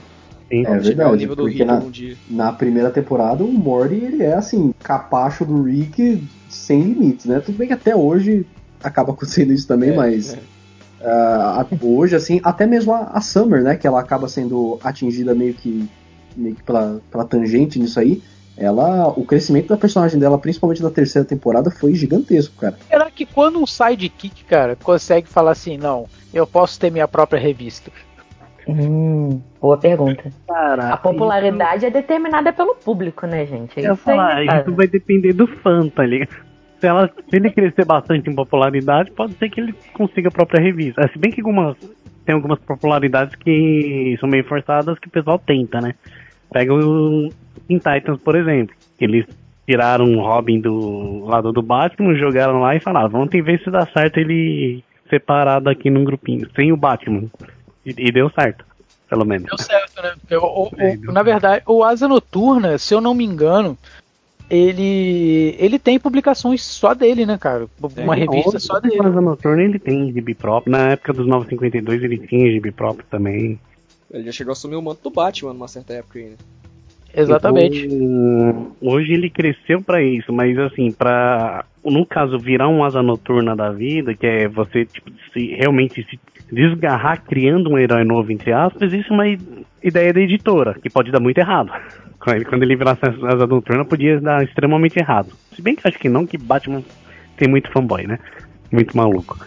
Sim, é verdade, nível do Rick na, um na primeira temporada o Morty ele é assim, capacho do Rick sem limites, né? Tudo bem que até hoje acaba acontecendo isso também, é, mas é uh, hoje, assim, até mesmo a, a, Summer, né, que ela acaba sendo atingida meio que, meio que pela, pela tangente nisso aí, ela, o crescimento da personagem dela, principalmente na terceira temporada, foi gigantesco, cara. Será que quando um sidekick, cara, consegue falar assim, não, eu posso ter minha própria revista? Hum, boa pergunta. Cara, a popularidade isso... é determinada pelo público, né, gente? É eu falar, isso vai depender do fã, tá ligado? Se, ela, se ele crescer bastante em popularidade, pode ser que ele consiga a própria revista. É, se bem que algumas, tem algumas popularidades que são meio forçadas que o pessoal tenta, né? Pega o Teen Titans, por exemplo. Eles tiraram o Robin do lado do Batman, jogaram lá e falaram, vamos ver se dá certo ele separado aqui num grupinho, sem o Batman. E, e deu certo, pelo menos. Deu certo, né? o, o, o, na verdade, o Asa Noturna, se eu não me engano, ele ele tem publicações só dele, né, cara? Uma é, revista só dele. Mas Noturna ele tem gibi próprio. Na época dos 952 ele tinha gibi próprio também. Ele já chegou a assumir o manto do Batman numa certa época aí, né? Exatamente. Então, hoje ele cresceu para isso, mas assim, para no caso virar um asa noturna da vida, que é você tipo, se, realmente se desgarrar criando um herói novo entre aspas, isso é uma ideia da editora que pode dar muito errado. Quando ele virasse asa noturna, podia dar extremamente errado. Se bem que acho que não, que Batman tem muito fanboy, né? Muito maluco.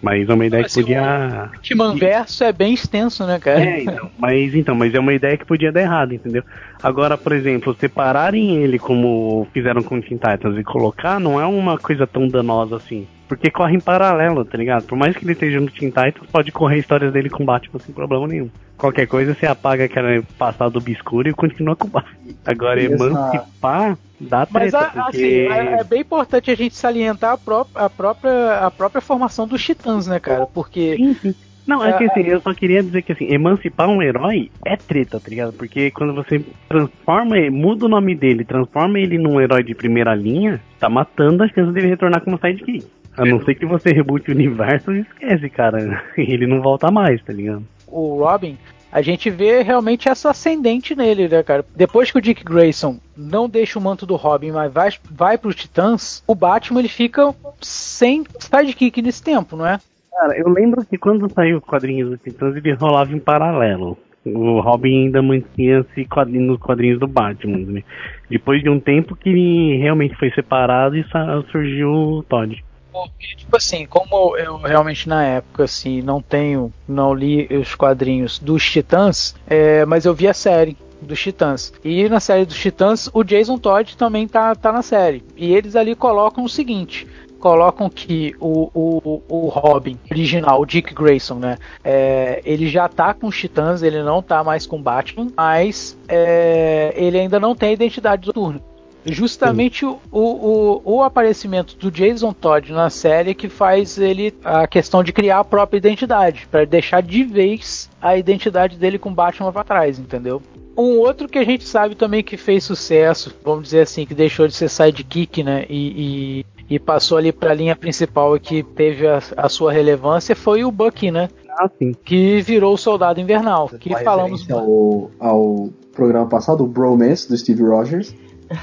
Mas é uma ideia mas, que podia. O Batman verso é bem extenso, né, cara? É, então. Mas, então, mas é uma ideia que podia dar errado, entendeu? Agora, por exemplo, separarem ele como fizeram com o Teen Titans e colocar não é uma coisa tão danosa assim. Porque corre em paralelo, tá ligado? Por mais que ele esteja no Teen Titans, pode correr histórias dele com Batman sem problema nenhum. Qualquer coisa você apaga aquele passado obscuro e continua com Batman. Agora, emancipar dá treta, Mas, a, porque... assim, é, é, bem importante a gente salientar a, pró a, própria, a própria formação dos Titãs, né, cara? Porque... Sim, sim. Não, é que assim, eu só queria dizer que assim, emancipar um herói é treta, tá ligado? Porque quando você transforma, muda o nome dele, transforma ele num herói de primeira linha, tá matando a chance dele retornar como sidekick. A não ser que você rebute o universo, esquece, cara. Ele não volta mais, tá ligado? O Robin, a gente vê realmente essa ascendente nele, né, cara? Depois que o Dick Grayson não deixa o manto do Robin, mas vai, vai pros Titãs, o Batman ele fica sem sidekick nesse tempo, não é? Cara, eu lembro que quando saiu os quadrinhos dos Titãs, ele rolava em paralelo. O Robin ainda mantinha-se quadrinho, nos quadrinhos do Batman. Né? Depois de um tempo que ele realmente foi separado e surgiu o Todd. Porque, tipo assim, como eu realmente na época assim não tenho, não li os quadrinhos dos Titãs, é, mas eu vi a série dos Titãs. E na série dos Titãs, o Jason Todd também tá, tá na série. E eles ali colocam o seguinte: colocam que o, o, o Robin original, o Dick Grayson, né? É, ele já tá com os Titãs, ele não tá mais com Batman, mas é, ele ainda não tem a identidade do turno. Justamente o, o, o, aparecimento do Jason Todd na série que faz ele a questão de criar a própria identidade, para deixar de vez a identidade dele com Batman para trás, entendeu? Um outro que a gente sabe também que fez sucesso, vamos dizer assim, que deixou de ser sidekick, né? E, e, e passou ali para a linha principal e que teve a, a, sua relevância foi o Bucky, né? Ah, sim. Que virou o Soldado Invernal. que falamos ao, ao programa passado, o Bromance do Steve Rogers.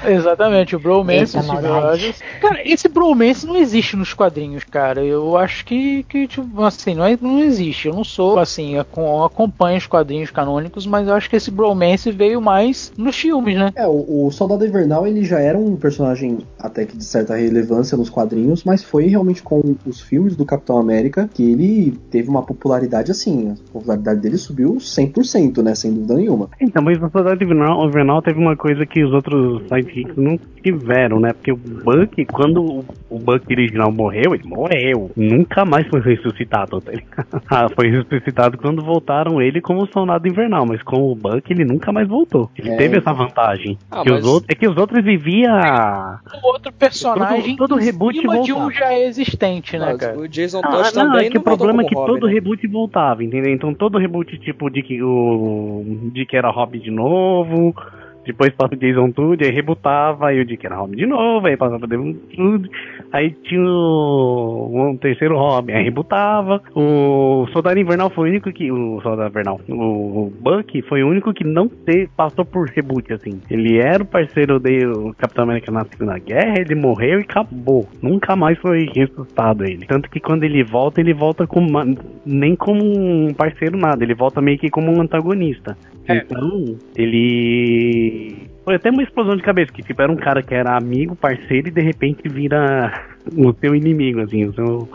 Exatamente, o Bromance, Steve Rogers. Cara, esse Bromance não existe nos quadrinhos, cara. Eu acho que, que tipo, assim, não, é, não existe. Eu não sou, assim, acompanho os quadrinhos canônicos, mas eu acho que esse Bromance veio mais nos filmes, né? É, o, o Soldado Invernal, ele já era um personagem até que de certa relevância nos quadrinhos, mas foi realmente com os filmes do Capitão América que ele teve uma popularidade assim. A popularidade dele subiu 100%, né? Sem dúvida nenhuma. Então, mas o Soldado Invernal, Invernal teve uma coisa que os outros sidekicks não tiveram, né? Porque o Buck, quando o Buck original morreu, ele morreu. Nunca mais foi ressuscitado. Ah, foi ressuscitado quando voltaram ele como soldado invernal, mas com o Buck ele nunca mais voltou. Ele é, teve essa vantagem. Ah, que mas... os outros, é que os outros viviam. outro personagem todo, todo reboot voltava. de um já existente, né, cara? O Jason ah, Todd ah, não, é que o problema é que Robin, todo né? reboot voltava, entendeu? Então todo reboot tipo de que o de que era Robin de novo, depois passa o Jason Todd, aí rebutava, aí o Dick era Robin de novo, aí passava o Jason Todd, aí tinha o, um terceiro Robin, aí rebutava. O Soldado Invernal foi o único que. O Soldado Invernal, o, Buck foi o único que não te, passou por reboot, assim. Ele era o parceiro do Capitão América na Segunda Guerra, ele morreu e acabou. Nunca mais foi ressuscitado ele. Tanto que quando ele volta, ele volta com nem como um parceiro nada, ele volta meio que como um antagonista. É. Então, ele. Foi até uma explosão de cabeça, que tipo, era um cara que era amigo, parceiro, e de repente vira o seu inimigo, assim, o seu.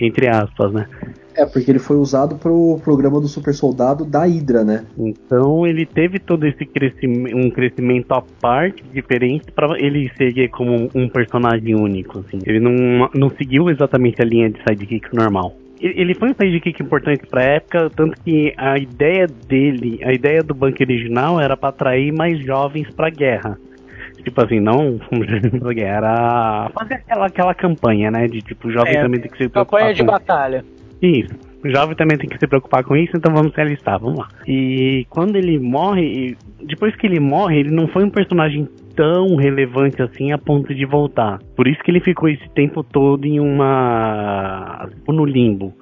Entre aspas, né? É, porque ele foi usado pro programa do super soldado da Hydra, né? Então ele teve todo esse crescimento, um crescimento à parte, diferente, para ele seguir como um personagem único, assim. Ele não, não seguiu exatamente a linha de sidekick normal ele foi um sidekick importante pra época, tanto que a ideia dele, a ideia do banco original era para atrair mais jovens pra guerra. Tipo assim, não era fazer aquela, aquela campanha, né? De tipo, jovem é, também tem que se preocupar Campanha de com... batalha. Isso. O jovem também tem que se preocupar com isso, então vamos se alistar, vamos lá. E quando ele morre, depois que ele morre, ele não foi um personagem tão relevante assim a ponto de voltar. Por isso que ele ficou esse tempo todo em uma. no limbo.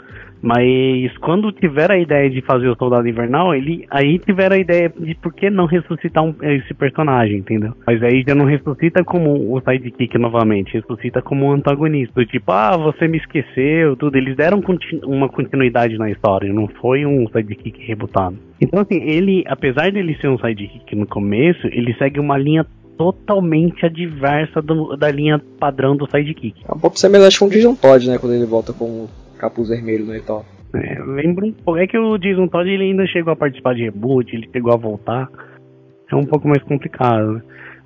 Mas quando tiver a ideia de fazer o Soldado Invernal, ele aí tiver a ideia de por que não ressuscitar um, esse personagem, entendeu? Mas aí já não ressuscita como o sidekick novamente, ressuscita como um antagonista. Tipo, ah, você me esqueceu, tudo. Eles deram continu uma continuidade na história, não foi um sidekick rebutado. Então, assim, ele, apesar de ele ser um sidekick no começo, ele segue uma linha totalmente adversa do, da linha padrão do sidekick. É um pouco semelhante com o Jason Todd, né? Quando ele volta com o capuz vermelho né, e tal. É, lembro um pouco. É que o Jason Todd ele ainda chegou a participar de reboot, ele chegou a voltar. É um pouco mais complicado.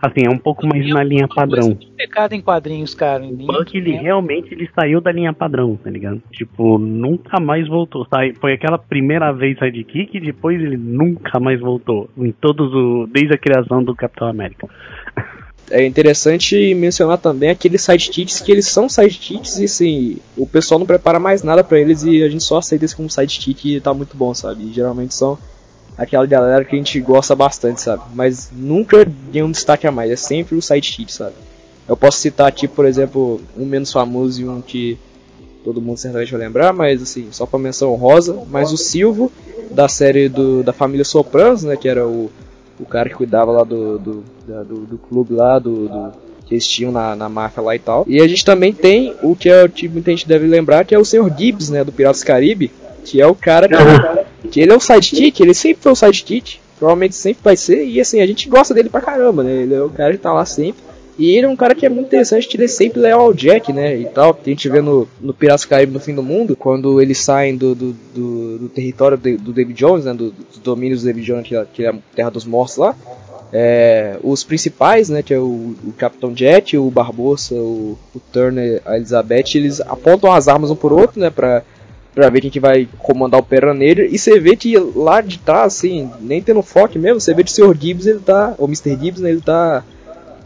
Assim, é um pouco mais na linha padrão. Pecado em quadrinhos, cara. O Buck, ele realmente ele saiu da linha padrão, tá ligado? Tipo, nunca mais voltou. Foi aquela primeira vez sidekick e depois ele nunca mais voltou. Em todos o. Desde a criação do Capitão América é interessante mencionar também aqueles sidekicks que eles são sidekicks e assim, o pessoal não prepara mais nada para eles e a gente só aceita isso como sidekick e tá muito bom, sabe? E geralmente são aquela galera que a gente gosta bastante, sabe? Mas nunca ganha um destaque a mais, é sempre o sidekick, sabe? Eu posso citar aqui, por exemplo, um menos famoso e um que todo mundo certamente vai lembrar, mas assim, só pra menção rosa, mas o Silvo, da série do, da família Sopranos, né, que era o o cara que cuidava lá do, do, do, do clube lá, do, do, que eles tinham na, na máfia lá e tal. E a gente também tem o que é, tipo, muita gente deve lembrar, que é o Sr. Gibbs, né, do Piratas Caribe, que é o cara que, que ele é o sidekick, ele sempre foi o sidekick, provavelmente sempre vai ser, e assim, a gente gosta dele pra caramba, né, ele é o cara que tá lá sempre. E ele é um cara que é muito interessante, que ele é sempre leal ao Jack, né? E tal. A gente vê no, no Piratas Caribe no fim do mundo, quando eles saem do, do, do, do território do, do, David Jones, né? Do, dos domínios do David Jones, que é, que é a Terra dos Mortos lá. É, os principais, né, que é o, o Capitão Jet, o Barbosa, o, o, Turner, a Elizabeth, eles apontam as armas um por outro, né, pra, pra ver quem que vai comandar o Peraneiro, e você vê que lá de trás, assim, nem tendo foco mesmo, você vê que o Sr. Gibbs, ele tá, ou Mr. Gibbs, né, ele tá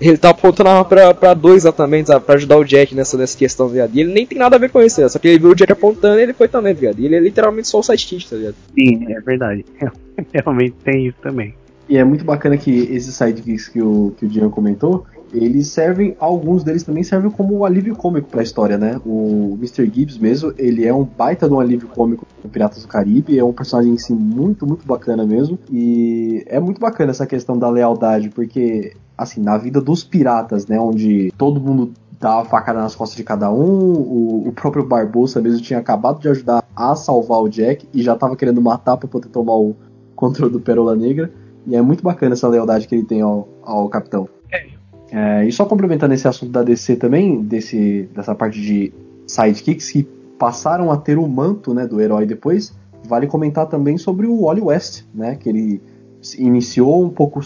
ele tá apontando arma pra, pra dois exatamente, sabe? Pra ajudar o Jack nessa, nessa questão, viado. E ele nem tem nada a ver com isso, Só que ele viu o Jack apontando e ele foi também, viado. E ele é literalmente só o sidekick, tá ligado? Sim, é verdade. Realmente tem isso também. E é muito bacana que esses sidekicks que o, que o Dian comentou, eles servem, alguns deles também servem como alívio cômico para a história, né? O Mr. Gibbs mesmo, ele é um baita de um alívio cômico no Piratas do Caribe, é um personagem assim muito, muito bacana mesmo. E é muito bacana essa questão da lealdade, porque assim, na vida dos piratas, né, onde todo mundo dá a facada nas costas de cada um, o, o próprio Barbosa mesmo tinha acabado de ajudar a salvar o Jack e já estava querendo matar para poder tomar o controle do Pérola Negra. E é muito bacana essa lealdade que ele tem ao, ao capitão. É. E só complementando esse assunto da DC também, desse, dessa parte de sidekicks que passaram a ter o manto né, do herói depois, vale comentar também sobre o Wally West, né, que ele iniciou um pouco,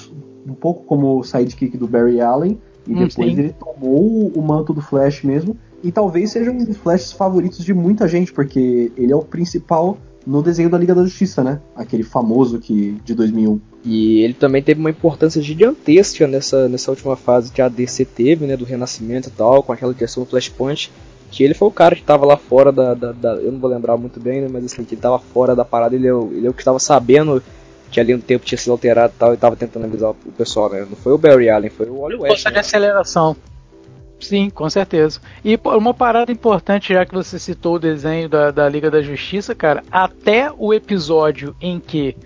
um pouco como sidekick do Barry Allen e hum, depois sim. ele tomou o manto do Flash mesmo e talvez seja um dos Flashes favoritos de muita gente, porque ele é o principal no desenho da Liga da Justiça, né? Aquele famoso que de 2001. E ele também teve uma importância gigantesca nessa, nessa última fase que a DC teve, né? Do Renascimento e tal, com aquela questão do Flashpoint. Que ele foi o cara que estava lá fora da, da, da, Eu não vou lembrar muito bem, né? Mas assim, que ele estava fora da parada, ele é, o, ele é o que estava sabendo que ali no tempo tinha sido alterado e tal, e estava tentando avisar o pessoal, né? Não foi o Barry Allen, foi o Wally West. Força né? de aceleração. Sim, com certeza. E uma parada importante, já que você citou o desenho da, da Liga da Justiça, cara, até o episódio em que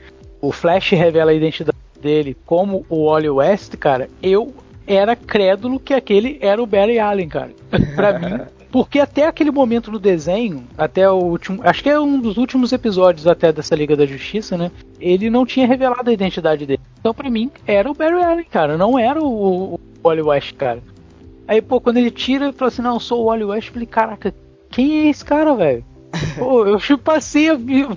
o Flash revela a identidade dele como o Wally West, cara, eu era crédulo que aquele era o Barry Allen, cara. pra mim. Porque até aquele momento no desenho, até o último. Acho que é um dos últimos episódios até dessa Liga da Justiça, né? Ele não tinha revelado a identidade dele. Então, pra mim, era o Barry Allen, cara. Não era o, o Wally West, cara. Aí, pô, quando ele tira, ele fala assim: Não, eu sou o Wally West. Eu falei: Caraca, quem é esse cara, velho? Pô, eu passei,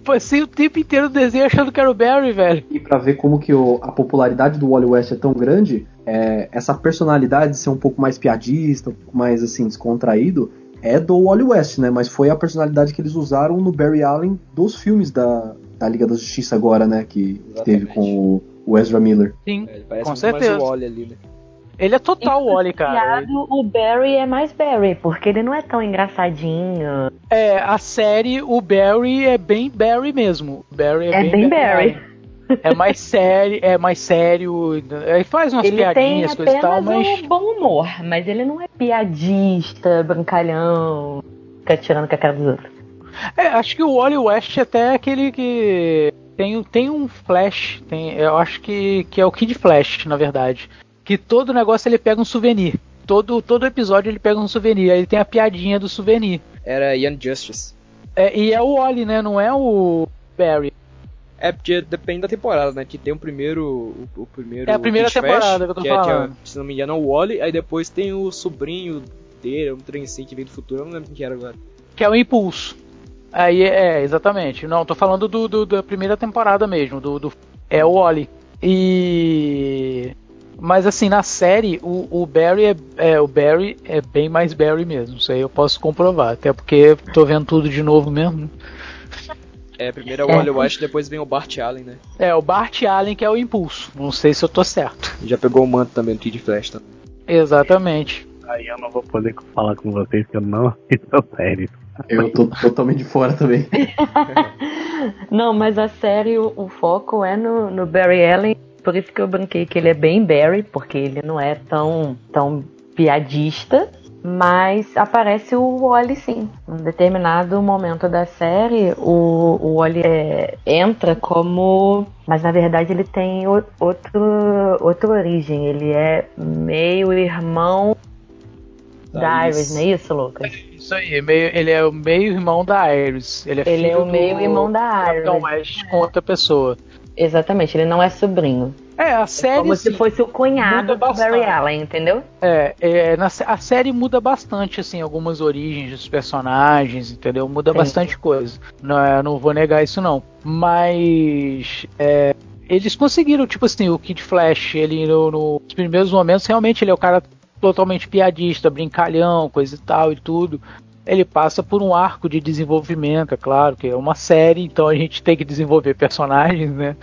passei o tempo inteiro do desenho achando que era o Barry, velho. E pra ver como que o, a popularidade do Wally West é tão grande, é, essa personalidade de ser um pouco mais piadista, um pouco mais assim, descontraído, é do Wally West, né? Mas foi a personalidade que eles usaram no Barry Allen dos filmes da, da Liga da Justiça agora, né? Que, que teve com o, Ezra Miller. Sim, é, com certeza. Mais o Wally ali, né? Ele é total Wally, cara. O Barry é mais Barry, porque ele não é tão engraçadinho. É, a série, o Barry é bem Barry mesmo. Barry é, é bem, bem Barry. Barry. É mais sério, é mais sério. Ele faz umas ele piadinhas, coisas e tal, mas. Ele um bom humor, mas ele não é piadista, brincalhão, fica tirando com a cara dos outros. É, acho que o Wally West é até aquele que tem, tem um Flash, tem, eu acho que, que é o Kid Flash, na verdade que todo negócio ele pega um souvenir. Todo, todo episódio ele pega um souvenir. Aí tem a piadinha do souvenir. Era Young Justice. É, e é o Wally, né? Não é o Barry. É porque depende da temporada, né? Que tem o primeiro. O, o primeiro é a primeira temporada que eu tô que falando. É, que é, se não me engano, é o Wally. Aí depois tem o sobrinho dele, um trem assim que vem do futuro. Eu não lembro quem que era agora. Que é o Impulso. Aí é, exatamente. Não, tô falando do, do da primeira temporada mesmo. Do, do, é o Wally. E mas assim, na série, o, o Barry é, é, o Barry é bem mais Barry mesmo. Isso aí eu posso comprovar. Até porque tô vendo tudo de novo mesmo. É, primeiro é o Wally West, depois vem o Bart Allen, né? É, o Bart Allen que é o impulso. Não sei se eu tô certo. Já pegou o manto também do Kid Flash também. Exatamente. Aí eu não vou poder falar com vocês que eu não assisto séries. Eu tô totalmente de fora também. não, mas a série, o, o, foco é no, no Barry Allen por isso que eu banquei que ele é bem Barry, porque ele não é tão, tão piadista. Mas aparece o Wally sim. Em determinado momento da série, o, o Wally é, entra como. Mas na verdade ele tem outro, outra origem. Ele é meio irmão da, Iris, não é isso, Lucas? É isso aí, meio, ele é o meio irmão da Iris. Ele é, ele é o meio irmão da Iris. Então, mais com outra pessoa. Exatamente, ele não é sobrinho. É, a série. Como se fosse o cunhado do. Barry Allen, entendeu? É, é, na, a série muda bastante, assim, algumas origens dos personagens, entendeu? Muda Sim. bastante coisa. Não, é, não vou negar isso, não. Mas. é, eles conseguiram, tipo assim, o Kid Flash, ele no- nos primeiros momentos, realmente ele é o cara totalmente piadista, brincalhão, coisa e tal e tudo. Ele passa por um arco de desenvolvimento, é claro, que é uma série, então a gente tem que desenvolver personagens, né?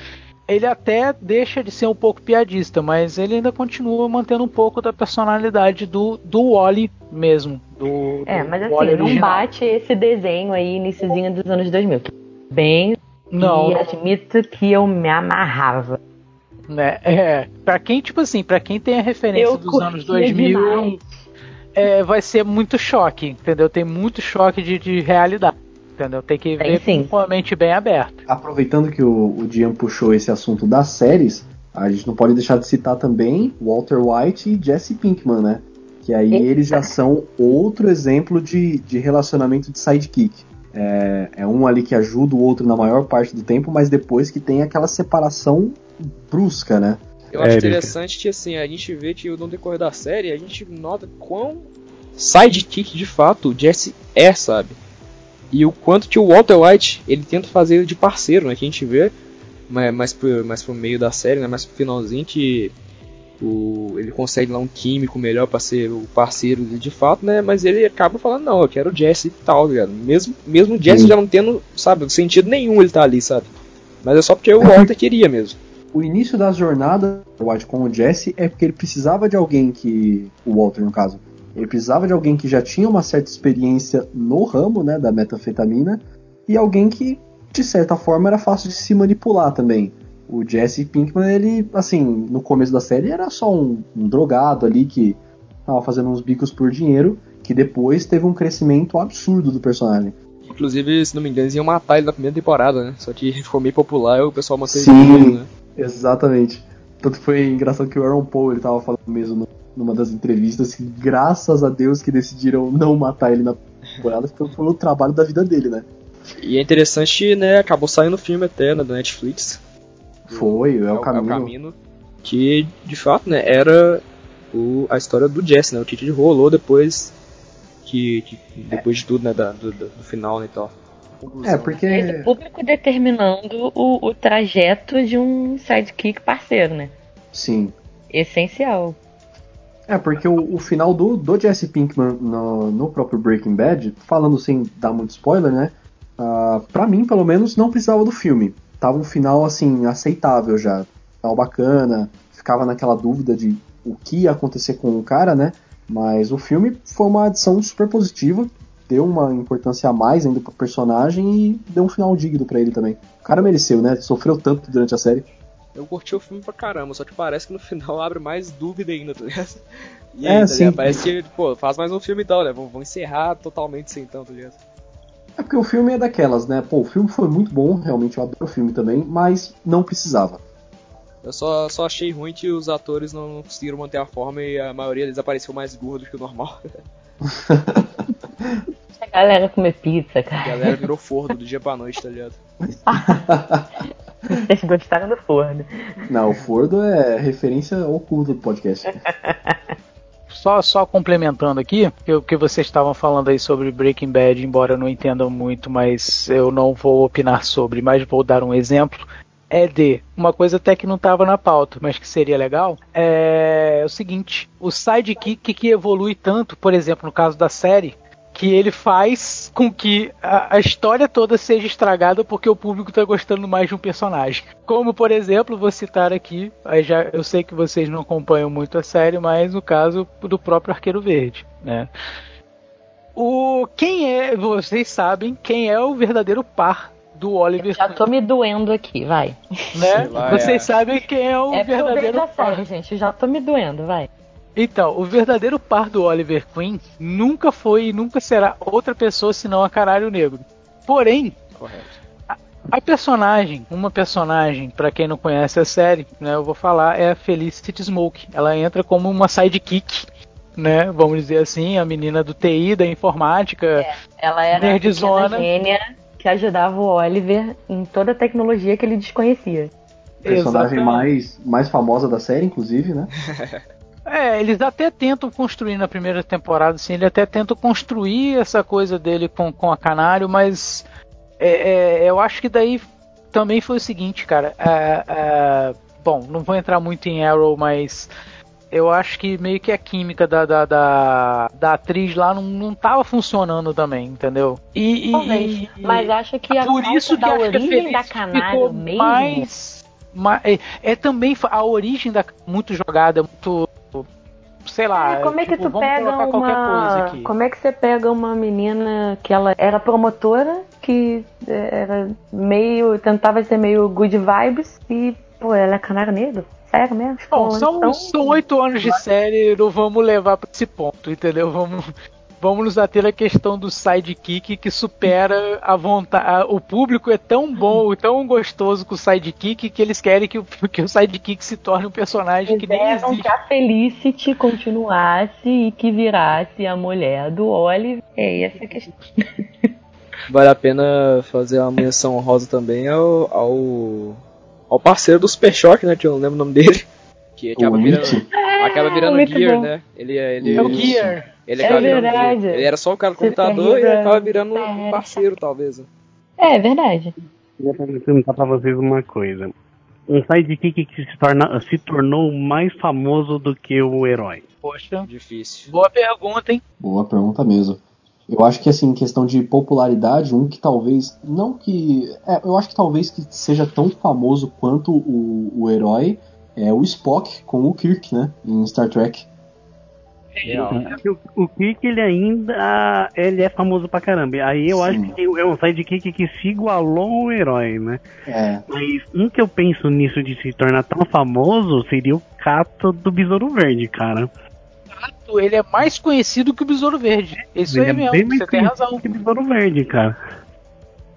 ele até deixa de ser um pouco piadista, mas ele ainda continua mantendo um pouco da personalidade do, do Wally mesmo. Do, É, do mas Wally assim, não original. bate esse desenho aí iniciozinho dos anos 2000. que Bem, Não, e admito que eu me amarrava. né? É, pra quem, tipo assim, pra quem tem a referência Eu dos anos curtia 2000, demais. É, vai ser muito choque, entendeu? Tem muito choque de, de realidade, entendeu? Tem que Tem ver sim. com a mente bem aberta. Aproveitando que o, o Dian puxou esse assunto das séries, a gente não pode deixar de citar também Walter White e Jesse Pinkman, né? Que aí Eita. eles já são outro exemplo de, de relacionamento de sidekick. É, é um ali que ajuda o outro na maior parte do tempo, mas depois que tem aquela separação brusca, né? Eu É, acho interessante que assim, a gente vê que no decorrer da série, a gente nota quão sidekick de fato o Jesse é, sabe? E o quanto que o Walter White, ele tenta fazer de parceiro, né? Que a gente vê mais, mais, pro, mais pro meio da série, né? Mais pro finalzinho que o, ele consegue lá um químico melhor pra ser o parceiro de fato, né? Mas ele acaba falando, não, eu quero o Jesse e tal, ligado? Mesmo, mesmo o Jesse Sim. já não tendo, sabe, sentido nenhum ele tá ali, sabe? Mas é só porque o Walter queria mesmo. O início da jornada do White com o Jesse é porque ele precisava de alguém que. O Walter, no caso. Ele precisava de alguém que já tinha uma certa experiência no ramo, né, da metanfetamina, e alguém que, de certa forma, era fácil de se manipular também. O Jesse Pinkman, ele, assim, no começo da série era só um, um drogado ali que tava fazendo uns bicos por dinheiro, que depois teve um crescimento absurdo do personagem. Inclusive, se não me engano, eles iam matar ele na primeira temporada, né? Só que ficou meio popular e o pessoal manteve Sim. ele, né? Exatamente. Tanto foi engraçado que o Aaron Paul ele tava falando mesmo numa das entrevistas que graças a Deus que decidiram não matar ele na temporada, porque foi o trabalho da vida dele, né? E é interessante, né? Acabou saindo o filme até né, da Netflix. Foi, é o caminho. que, de fato, né? Era o, a história do Jesse, né? O Tite rolou depois que, que- depois de tudo, né? Da, do, do final né, e tal. É, porque o público determinando o, o trajeto de um sidekick parceiro, né? sim. Essencial. É, porque o, o final do, do Jesse Pinkman no, no próprio Breaking Bad, falando sem dar muito spoiler, né? ah, pra mim, pelo menos, não precisava do filme. Tava um final, assim, aceitável já. Final bacana, ficava naquela dúvida de o que ia acontecer com o cara, né? Mas o filme foi uma adição super positiva, deu uma importância a mais ainda pro personagem e deu um final digno pra ele também. O cara mereceu, né? Sofreu tanto durante a série. Eu curti o filme pra caramba, só que parece que no final abre mais dúvida ainda, tá ligado? E É, tá sim. Parece que, pô, faz mais um filme então, né? Vão, vão encerrar totalmente sem tanto, tá ligado? É porque o filme é daquelas, né? Pô, o filme foi muito bom, realmente eu adoro o filme também, mas não precisava. Eu só, só achei ruim que os atores não conseguiram manter a forma e a maioria deles apareceu mais gordo que o normal. A galera comer pizza, A cara. galera virou forno do dia pra noite, tá ligado? Vocês gostaram do forno. Não, o Fordo é referência oculta do podcast. Só, só complementando aqui, que o que vocês estavam falando aí sobre Breaking Bad, embora eu não entenda muito, mas eu não vou opinar sobre, mas vou dar um exemplo. É de uma coisa até que não estava na pauta, mas que seria legal, é o seguinte: o sidekick que evolui tanto, por exemplo, no caso da série, que ele faz com que a, a história toda seja estragada porque o público está gostando mais de um personagem. Como, por exemplo, vou citar aqui, aí já, eu sei que vocês não acompanham muito a série, mas no caso do próprio Arqueiro Verde, né? O quem é, vocês sabem quem é o verdadeiro par do Oliver Já tô me doendo aqui, vai. né? Lá, Vocês é. sabem quem é o É eu verdadeiro par. série, gente. Eu já tô me doendo, vai. Então, o verdadeiro par do Oliver Queen nunca foi e nunca será outra pessoa senão a Caralho Negro. Porém, Correto. a personagem, uma personagem, pra quem não conhece a série, né, eu vou falar, é a Felicity Smoke. Ela entra como uma sidekick, né, vamos dizer assim, a menina do TI, da informática. Ela era a Nerdzona. gênia que ajudava o Oliver em toda a tecnologia que ele desconhecia. Personagem Exatamente. mais, mais famosa da série, inclusive, né? É, eles até tentam construir na primeira temporada, assim, ele até tentam construir essa coisa dele com, com a Canário, mas é, é, eu acho que daí também foi o seguinte, cara. é, é, bom, não vou entrar muito em Arrow, mas eu acho que meio que a química da, da, da, da atriz lá não, não tava funcionando também, entendeu? E, Talvez. e- Mas acho que a por isso da que a origem da canário mesmo. mais, ma- é, é também a origem da muito jogada, muito sei lá. É, como é que tipo, tu pega uma. Como é que você pega uma menina que ela era promotora, que é, era meio. tentava ser meio good vibes e, pô, ela é canário negro? Sério mesmo? Bom, são então- são oito anos de série, não vamos levar pra esse ponto, entendeu? Vamos, vamos nos ater à questão do sidekick que supera a vontade. O público é tão bom e tão gostoso com o sidekick que eles querem que o, que o sidekick se torne um personagem que nem existe. que a Felicity continuasse e que virasse a mulher do Olive. É essa a questão. Vale a pena fazer uma menção honrosa também ao, ao, ao parceiro do Super Choque, né? Que eu não lembro o nome dele. Que acaba virando, acaba virando muito Gear, bom. né? Ele, é- ele, É o. Gear. Ele É virando verdade. Ele era só o cara do Super computador e Hero acaba virando um Sério. parceiro, talvez. né? É verdade. Queria perguntar pra vocês uma coisa. Um sidekick que se, torna, se tornou mais famoso do que o herói. Poxa, Difícil. boa pergunta, hein? Boa pergunta mesmo. Eu acho que assim, em questão de popularidade, um que talvez. Não que. É, eu acho que talvez que seja tão famoso quanto o, o herói é o Spock com o Kirk, né? Em Star Trek. Real. Porque O, o Kirk, ele ainda ele é famoso pra caramba. Aí eu Sim. acho que é um sidekick que se igualou ao herói, né? É. Mas um que eu penso nisso de se tornar tão famoso seria o Cato do Besouro Verde, cara. Ele é mais conhecido que o Besouro Verde. Isso Ele aí é mesmo, bem mais você tem conhecido razão. que Besouro Verde, cara.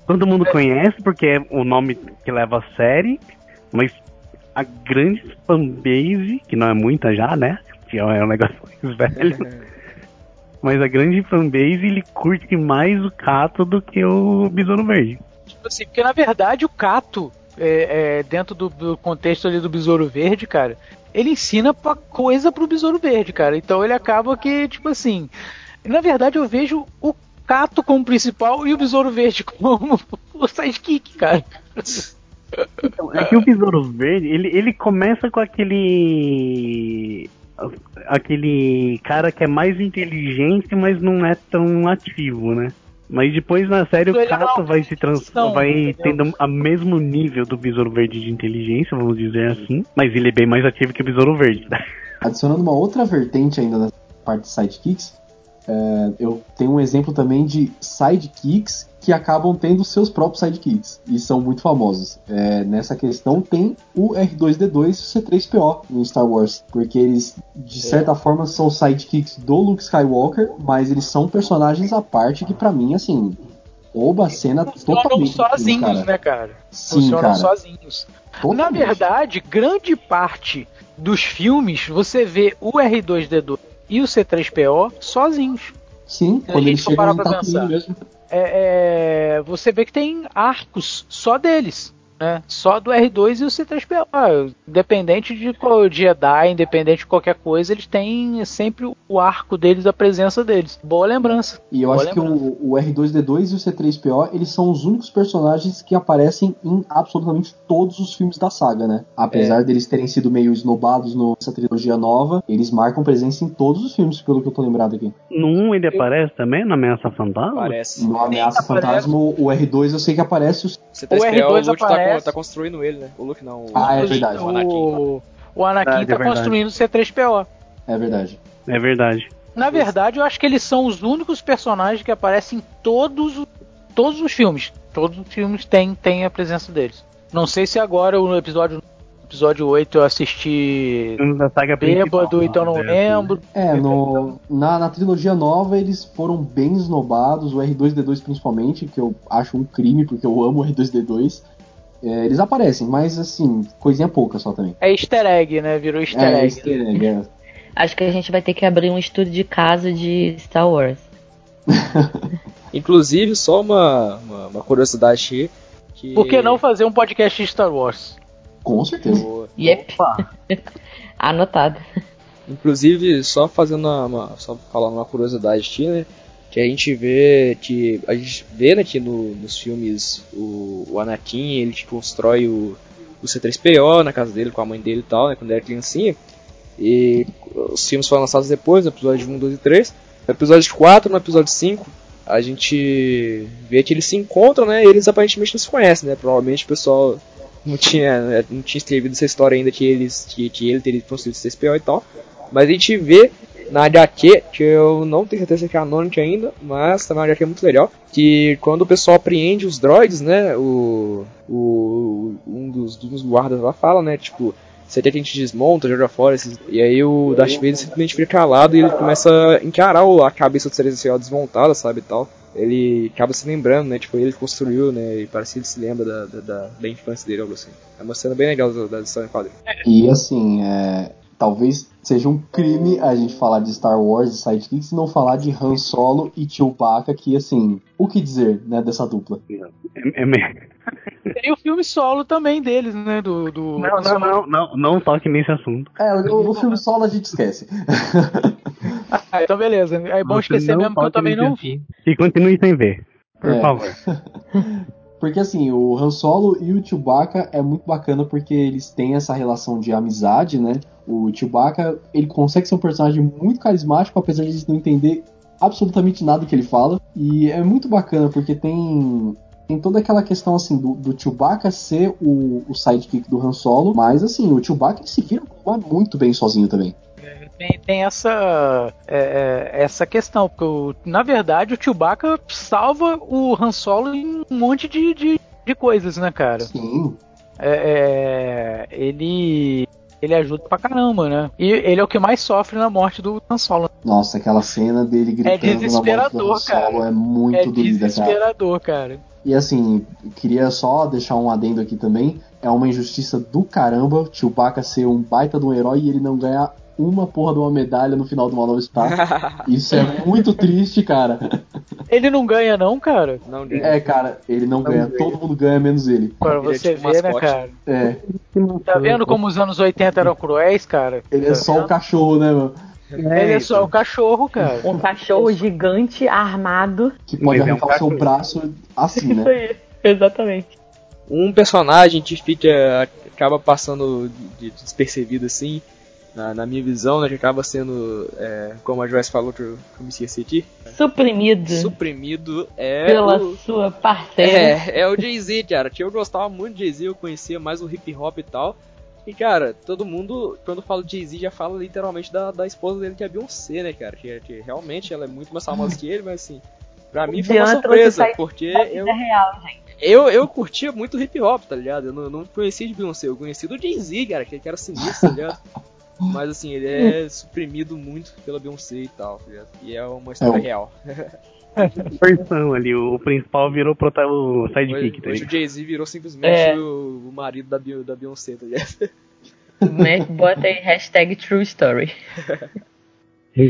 Todo mundo conhece porque é o nome que leva a série, mas a grande fanbase, que não é muita já, né? É um negócio mais velho. Mas a grande fanbase, ele curte mais o Cato do que o Besouro Verde. Tipo assim, porque na verdade o Cato, é, é, dentro do, do contexto ali do Besouro Verde, cara, ele ensina pra coisa pro Besouro Verde, cara. Então ele acaba que, tipo assim. Na verdade eu vejo o Cato como principal e o Besouro Verde como o sidekick, cara. Então, é que o Besouro Verde, ele, ele começa com aquele. Aquele cara que é mais inteligente, mas não é tão ativo, né? Mas depois na série Ele é o Cato vai se trans... não, vai entendeu? tendo o mesmo nível do Besouro Verde de inteligência, vamos dizer assim. Mas ele é bem mais ativo que o Besouro Verde. Adicionando uma outra vertente ainda da parte de sidekicks, é, eu tenho um exemplo também de sidekicks que acabam tendo seus próprios sidekicks e são muito famosos. É, nessa questão tem o R2D2 e o C3PO em Star Wars, porque eles de certa forma são sidekicks do Luke Skywalker, mas eles são personagens à parte que pra mim assim rouba a cena Funcionam totalmente. filme, sozinhos, cara. né, cara? Sim, Funcionam cara. sozinhos. Na Totalmente. verdade, grande parte dos filmes você vê o R2D2 e o C3PO sozinhos. Sim, a quando gente eles chegam parar pra pensar. mesmo. É, é, você vê que tem arcos só deles. Né? Só do R2 e o C3PO. Independente de qual Jedi, independente de qualquer coisa, eles têm sempre o arco deles, a presença deles. Boa lembrança. E eu Boa acho que lembrança. o, o R2D2 e o C3PO, eles são os únicos personagens que aparecem em absolutamente todos os filmes da saga, né? É. Apesar deles terem sido meio esnobados nessa trilogia nova, eles marcam presença em todos os filmes, pelo que eu tô lembrado aqui. No 1 ele aparece também, na Ameaça Fantasma? Parece. No Ameaça aparece. Fantasma, o R2 eu sei que aparece os... C3PO, O R2 o Luke tá, tá construindo ele, né? O Luke não. O, Ah, é verdade. O Anakin. O, o Anakin Verdade, tá é construindo o C3PO. É verdade. É verdade. Na verdade, eu acho que eles são os únicos personagens que aparecem em todos, o- todos os filmes. Todos os filmes têm, têm a presença deles. Não sei se agora no episódio, episódio 8 eu assisti da saga bêbado, então não né? lembro. É, no, na, na trilogia nova eles foram bem esnobados, o R2D2 principalmente, que eu acho um crime, porque eu amo o R2D2. É, eles aparecem, mas assim, coisinha pouca só também. É easter egg, né? Virou easter É, egg. easter egg, é. Acho que a gente vai ter que abrir um estudo de caso de Star Wars. Inclusive, só uma, uma, uma curiosidade aqui. Que... Por que não fazer um podcast de Star Wars? Com certeza. Yep. Anotado. Inclusive, só fazendo uma, uma, só falando uma curiosidade aqui, né? Que a gente vê que a gente vê né, que no, nos filmes o, o Anakin ele que constrói o, o C3PO na casa dele com a mãe dele e tal, né, quando era criancinha. E os filmes foram lançados depois, no episódio 1, 2 e 3. No episódio 4, no episódio 5, a gente vê que eles se encontram, né? E eles aparentemente não se conhecem, né? Provavelmente o pessoal não tinha, né, não tinha escrevido essa história ainda que, eles, que, que ele teria construído o C3PO e tal. Mas a gente vê na HQ, que eu não tenho certeza que é anônimo ainda, mas também é uma HQ muito legal, que quando o pessoal apreende os droids, né, o, o um dos, dos guardas lá fala, né, tipo, você tem que a gente desmonta, joga fora, esses... e aí o Darth Vader simplesmente fica calado e ele começa a encarar a cabeça do Celestial desmontada, sabe, e tal. Ele acaba se lembrando, né, tipo, ele construiu, né, e parece que ele se lembra da, da, da infância dele, algo assim. É uma cena bem legal da, da história em quadrinho. E assim, é, talvez seja um crime a gente falar de Star Wars e Sidekicks e não falar de Han Solo e Chewbacca, que assim, o que dizer, né, dessa dupla? É, é me- Tem o filme solo também deles, né? Do, do Não, não, não, não, não toque nesse assunto. É, o, o filme solo a gente esquece. Ah, então beleza. É bom Você esquecer mesmo que eu também não vi. E continue sem ver, por É. favor. Porque assim, o Han Solo e o Chewbacca é muito bacana porque eles têm essa relação de amizade, né? O Chewbacca, ele consegue ser um personagem muito carismático, apesar de a gente não entender absolutamente nada que ele fala. E é muito bacana porque tem tem toda aquela questão assim do, do Chewbacca ser o, o sidekick do Han Solo, mas assim, o Chewbacca ele se vira muito bem sozinho também. Tem, tem essa é, é, essa questão, porque o- na verdade o Chewbacca salva o Han Solo em um monte de, de, de coisas, né, cara? Sim. É, é, ele ele ajuda pra caramba, né? E ele é o que mais sofre na morte do Han Solo. Nossa, aquela cena dele gritando na morte do Han desesperador, Solo cara. é muito é doída, cara. desesperador, cara. E assim, queria só deixar um adendo aqui também. É uma injustiça do caramba Chewbacca ser um baita de um herói e ele não ganhar uma porra de uma medalha no final do Uma Nova Star. Isso é muito triste, cara. Ele não ganha, não, cara. Não, É, cara, ele não, ganha. Todo mundo ganha, menos ele. Pra Ele é você tipo ver, né, cara? É, Tá vendo como os anos 80 eram cruéis, cara? ele é Tá só o cachorro, né, mano? Ele é só o cachorro, cara. Um cachorro gigante armado. Que pode Mas é um arrancar o seu braço assim, Isso né? aí. Exatamente. um personagem que fica acaba passando de- de despercebido assim na, na minha visão, né, que acaba sendo, é, como a Joyce falou que eu, que eu me esqueci aqui, Suprimido suprimido é pela o, sua parceira. é, é o Jay-Z, cara, que eu gostava muito de Jay-Z, eu conhecia mais o hip hop e tal. E cara, todo mundo, quando fala de Jay-Z, já fala literalmente da, da esposa dele, que é a Beyoncé, né, cara? Que, que realmente ela é muito mais famosa que ele, mas assim, pra mim foi uma surpresa, porque eu, real, eu, eu curtia muito hip hop, tá ligado? Eu não, não conhecia de Beyoncé, eu conhecia do Jay-Z, cara, que que era sinistro, tá ligado? Mas assim, ele é suprimido muito pela Beyoncé e tal, tá ligado? E é uma história É real. Versão ali, o principal virou prota- o sidekick, Hoje, tá hoje o? Jay-Z virou simplesmente É. o, o marido da, da Beyoncé, tá ligado? Né? Bota aí hashtag true story.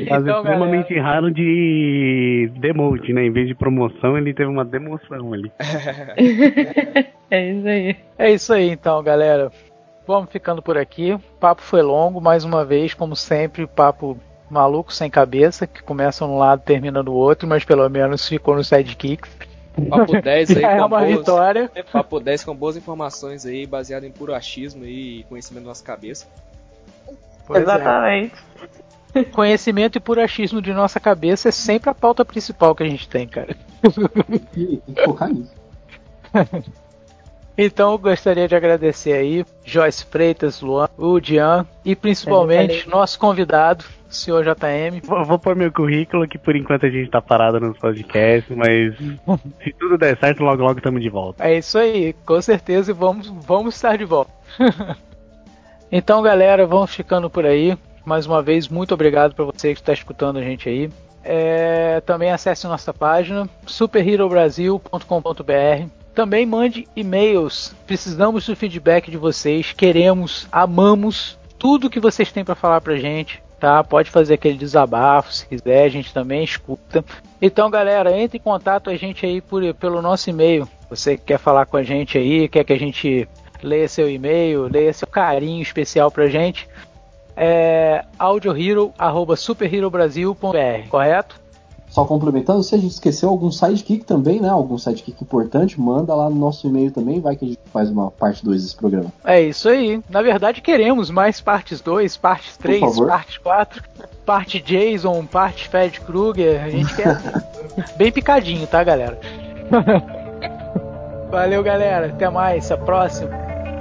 Caso Então, extremamente raro de demote, né? Em vez de promoção, ele teve uma demoção ali. É isso aí. É isso aí, então, galera. Vamos ficando por aqui. O papo foi longo, mais uma vez, como sempre, papo maluco sem cabeça, que começa num lado e termina no outro, mas pelo menos ficou no sidekicks. Papo 10 aí é com uma boas, vitória. Papo 10 com boas informações aí, baseado em puro achismo e conhecimento da nossa cabeça. Pois é. Exatamente. Conhecimento e puro achismo de nossa cabeça é sempre a pauta principal que a gente tem, cara. E tem que focar nisso. Então eu gostaria de agradecer aí Joyce Freitas, Luan, o Dian e principalmente nosso convidado, o senhor JM. Vou, vou pôr meu currículo, que por enquanto a gente tá parado nos podcasts, mas se tudo der certo, logo logo estamos de volta. É isso aí, com certeza e vamos, vamos estar de volta. então, galera, vamos ficando por aí. Mais uma vez, muito obrigado para você que está escutando a gente aí. É, também acesse nossa página superherobrasil.com.br. Também mande e-mails. Precisamos do feedback de vocês. Queremos, amamos tudo que vocês têm para falar pra gente. Tá? Pode fazer aquele desabafo se quiser, a gente também escuta. Então, galera, entre em contato a gente aí por, pelo nosso e-mail. Você que quer falar com a gente aí, quer que a gente leia seu e-mail, leia seu carinho especial pra gente. É audiohero.superherobrasil.br, correto? Só complementando, se a gente esqueceu algum sidekick também, né? Algum sidekick importante, manda lá no nosso e-mail também, vai que a gente faz uma parte 2 desse programa. É isso aí. Na verdade, queremos mais partes 2, partes 3, partes 4, parte Jason, parte Fred Krueger. A gente quer bem picadinho, tá, galera? Valeu, galera. Até mais. Até a próxima.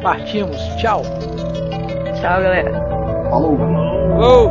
Partimos. Tchau. Tchau, galera. Falou. Uou!